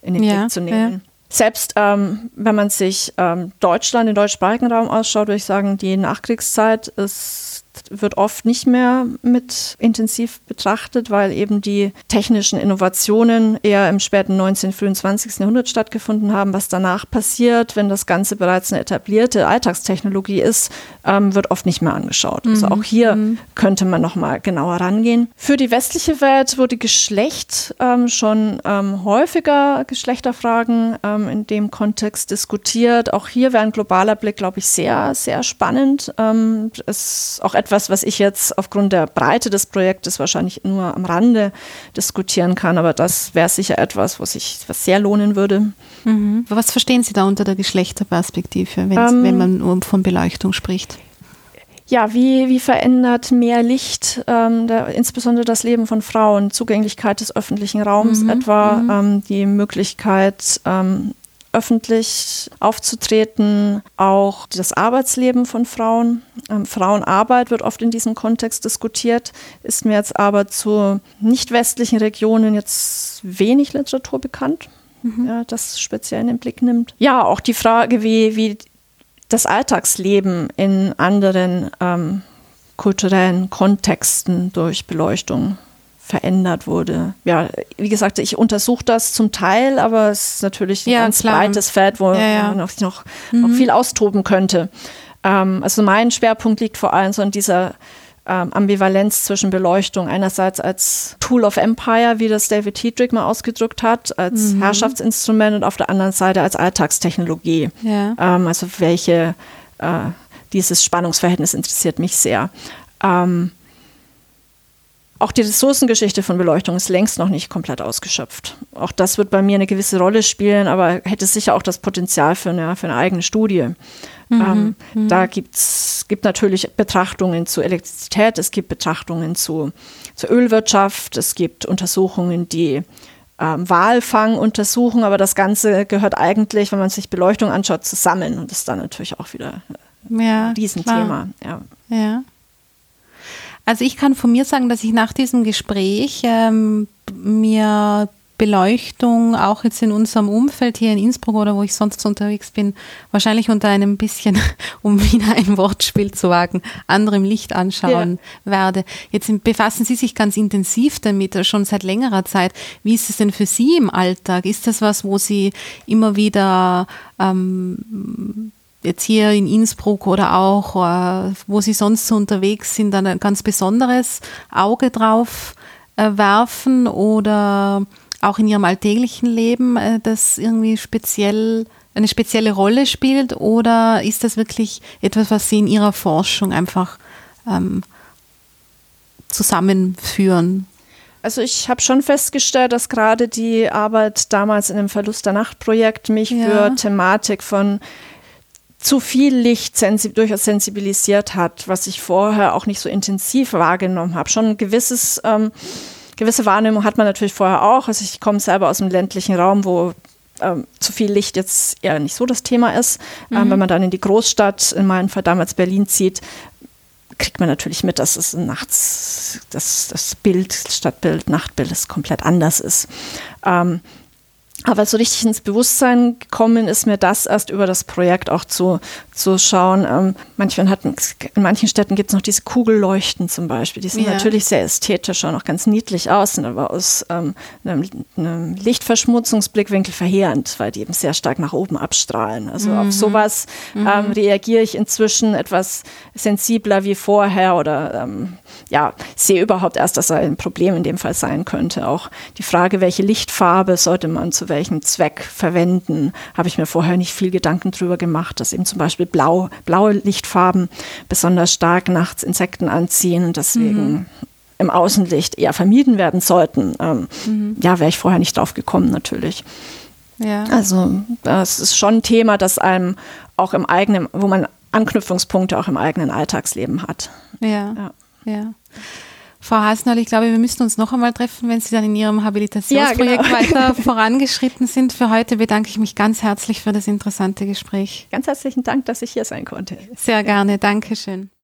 in den ja, Blick zu nehmen. Ja. Selbst ähm, wenn man sich ähm, Deutschland, den deutschsprachigen Raum ausschaut, würde ich sagen, die Nachkriegszeit ist wird oft nicht mehr mit intensiv betrachtet, weil eben die technischen Innovationen eher im späten 19., frühen 20. Jahrhundert stattgefunden haben. Was danach passiert, wenn das Ganze bereits eine etablierte Alltagstechnologie ist, ähm, wird oft nicht mehr angeschaut. Also mhm. Also auch hier mhm. könnte man noch mal genauer rangehen. Für die westliche Welt wurde Geschlecht ähm, schon ähm, häufiger Geschlechterfragen ähm, in dem Kontext diskutiert. Auch hier wäre ein globaler Blick, glaube ich, sehr, sehr spannend. Ähm, es auch etwas, was ich jetzt aufgrund der Breite des Projektes wahrscheinlich nur am Rande diskutieren kann, aber das wäre sicher etwas, was sich was sehr lohnen würde. Mhm. Was verstehen Sie da unter der Geschlechterperspektive, ähm, wenn man nur von Beleuchtung spricht? Ja, wie, wie verändert mehr Licht, ähm, der, insbesondere das Leben von Frauen, Zugänglichkeit des öffentlichen Raums mhm, etwa, mhm. ähm, die Möglichkeit, ähm, öffentlich aufzutreten, auch das Arbeitsleben von Frauen. Ähm, Frauenarbeit wird oft in diesem Kontext diskutiert, ist mir jetzt aber zu nicht westlichen Regionen jetzt wenig Literatur bekannt. Mhm. Ja, das speziell in den Blick nimmt. Ja, auch die Frage, wie, wie das Alltagsleben in anderen ähm, kulturellen Kontexten durch Beleuchtung verändert wurde. Ja, wie gesagt, ich untersuche das zum Teil, aber es ist natürlich ein ja, ganz klar. breites Feld, wo ja, ja. man noch, noch, mhm. noch, viel austoben könnte. Ähm, also mein Schwerpunkt liegt vor allem so in dieser ähm, Ambivalenz zwischen Beleuchtung einerseits als Tool of Empire, wie das David Heydrich mal ausgedrückt hat, als mhm. Herrschaftsinstrument und auf der anderen Seite als Alltagstechnologie. Ähm, also welche, äh, dieses Spannungsverhältnis interessiert mich sehr. Ähm, auch die Ressourcengeschichte von Beleuchtung ist längst noch nicht komplett ausgeschöpft. Auch das wird bei mir eine gewisse Rolle spielen, aber hätte sicher auch das Potenzial für eine, für eine eigene Studie. Mhm. Ähm, mhm. Da gibt's, gibt natürlich Betrachtungen zu Elektrizität, es gibt Betrachtungen zu, zur Ölwirtschaft, es gibt Untersuchungen, die ähm, Walfang untersuchen, aber das Ganze gehört eigentlich, wenn man sich Beleuchtung anschaut, zusammen und ist dann natürlich auch wieder ja, ein Riesenthema. Ja. ja. Also ich kann von mir sagen, dass ich nach diesem Gespräch ähm, mir Beleuchtung auch jetzt in unserem Umfeld hier in Innsbruck oder wo ich sonst unterwegs bin, wahrscheinlich unter einem bisschen, [laughs] um wieder ein Wortspiel zu wagen, anderem Licht anschauen ja. werde. Jetzt befassen Sie sich ganz intensiv damit, schon seit längerer Zeit. Wie ist es denn für Sie im Alltag? Ist das was, wo Sie immer wieder ähm, jetzt hier in Innsbruck oder auch, äh, wo Sie sonst so unterwegs sind, ein ganz besonderes Auge drauf äh, werfen oder auch in Ihrem alltäglichen Leben äh, das irgendwie speziell eine spezielle Rolle spielt oder ist das wirklich etwas, was Sie in Ihrer Forschung einfach ähm, zusammenführen? Also ich habe schon festgestellt, dass gerade die Arbeit damals in dem Verlust der Nacht Projekt mich ja. für Thematik von zu viel Licht sensi durchaus sensibilisiert hat, was ich vorher auch nicht so intensiv wahrgenommen habe. Schon ein gewisses, ähm, gewisse Wahrnehmung hat man natürlich vorher auch. Also ich komme selber aus dem ländlichen Raum, wo ähm, zu viel Licht jetzt eher nicht so das Thema ist. Ähm, mhm. Ähm, wenn man dann in die Großstadt, in meinem Fall damals Berlin zieht, kriegt man natürlich mit, dass es nachts das, das Bild, Stadtbild, Nachtbild ist komplett anders ist. Ähm, aber so richtig ins Bewusstsein gekommen ist mir das erst über das Projekt auch zu, zu schauen. Ähm, manchmal hatten, in manchen Städten gibt es noch diese Kugelleuchten zum Beispiel. Die sind ja. natürlich sehr ästhetisch und auch ganz niedlich aus, sind aber aus ähm, einem, einem, Lichtverschmutzungsblickwinkel verheerend, weil die eben sehr stark nach oben abstrahlen. Also mhm. auf sowas mhm. ähm, reagiere ich inzwischen etwas sensibler wie vorher oder ähm, ja, sehe überhaupt erst, dass da ein Problem in dem Fall sein könnte. Auch die Frage, welche Lichtfarbe sollte man zu welchem Zweck verwenden, habe ich mir vorher nicht viel Gedanken drüber gemacht, dass eben zum Beispiel blau, blaue Lichtfarben besonders stark nachts Insekten anziehen und deswegen mhm. im Außenlicht eher vermieden werden sollten. Ähm, mhm. Ja, wäre ich vorher nicht drauf gekommen, natürlich. Ja. Also das ist schon ein Thema, das einem auch im eigenen, wo man Anknüpfungspunkte auch im eigenen Alltagsleben hat. Ja. ja. ja. Frau Hasnall, ich glaube, wir müssen uns noch einmal treffen, wenn Sie dann in Ihrem Habilitationsprojekt ja, genau. weiter [laughs] vorangeschritten sind. Für heute bedanke ich mich ganz herzlich für das interessante Gespräch. Ganz herzlichen Dank, dass ich hier sein konnte. Sehr gerne, Dankeschön.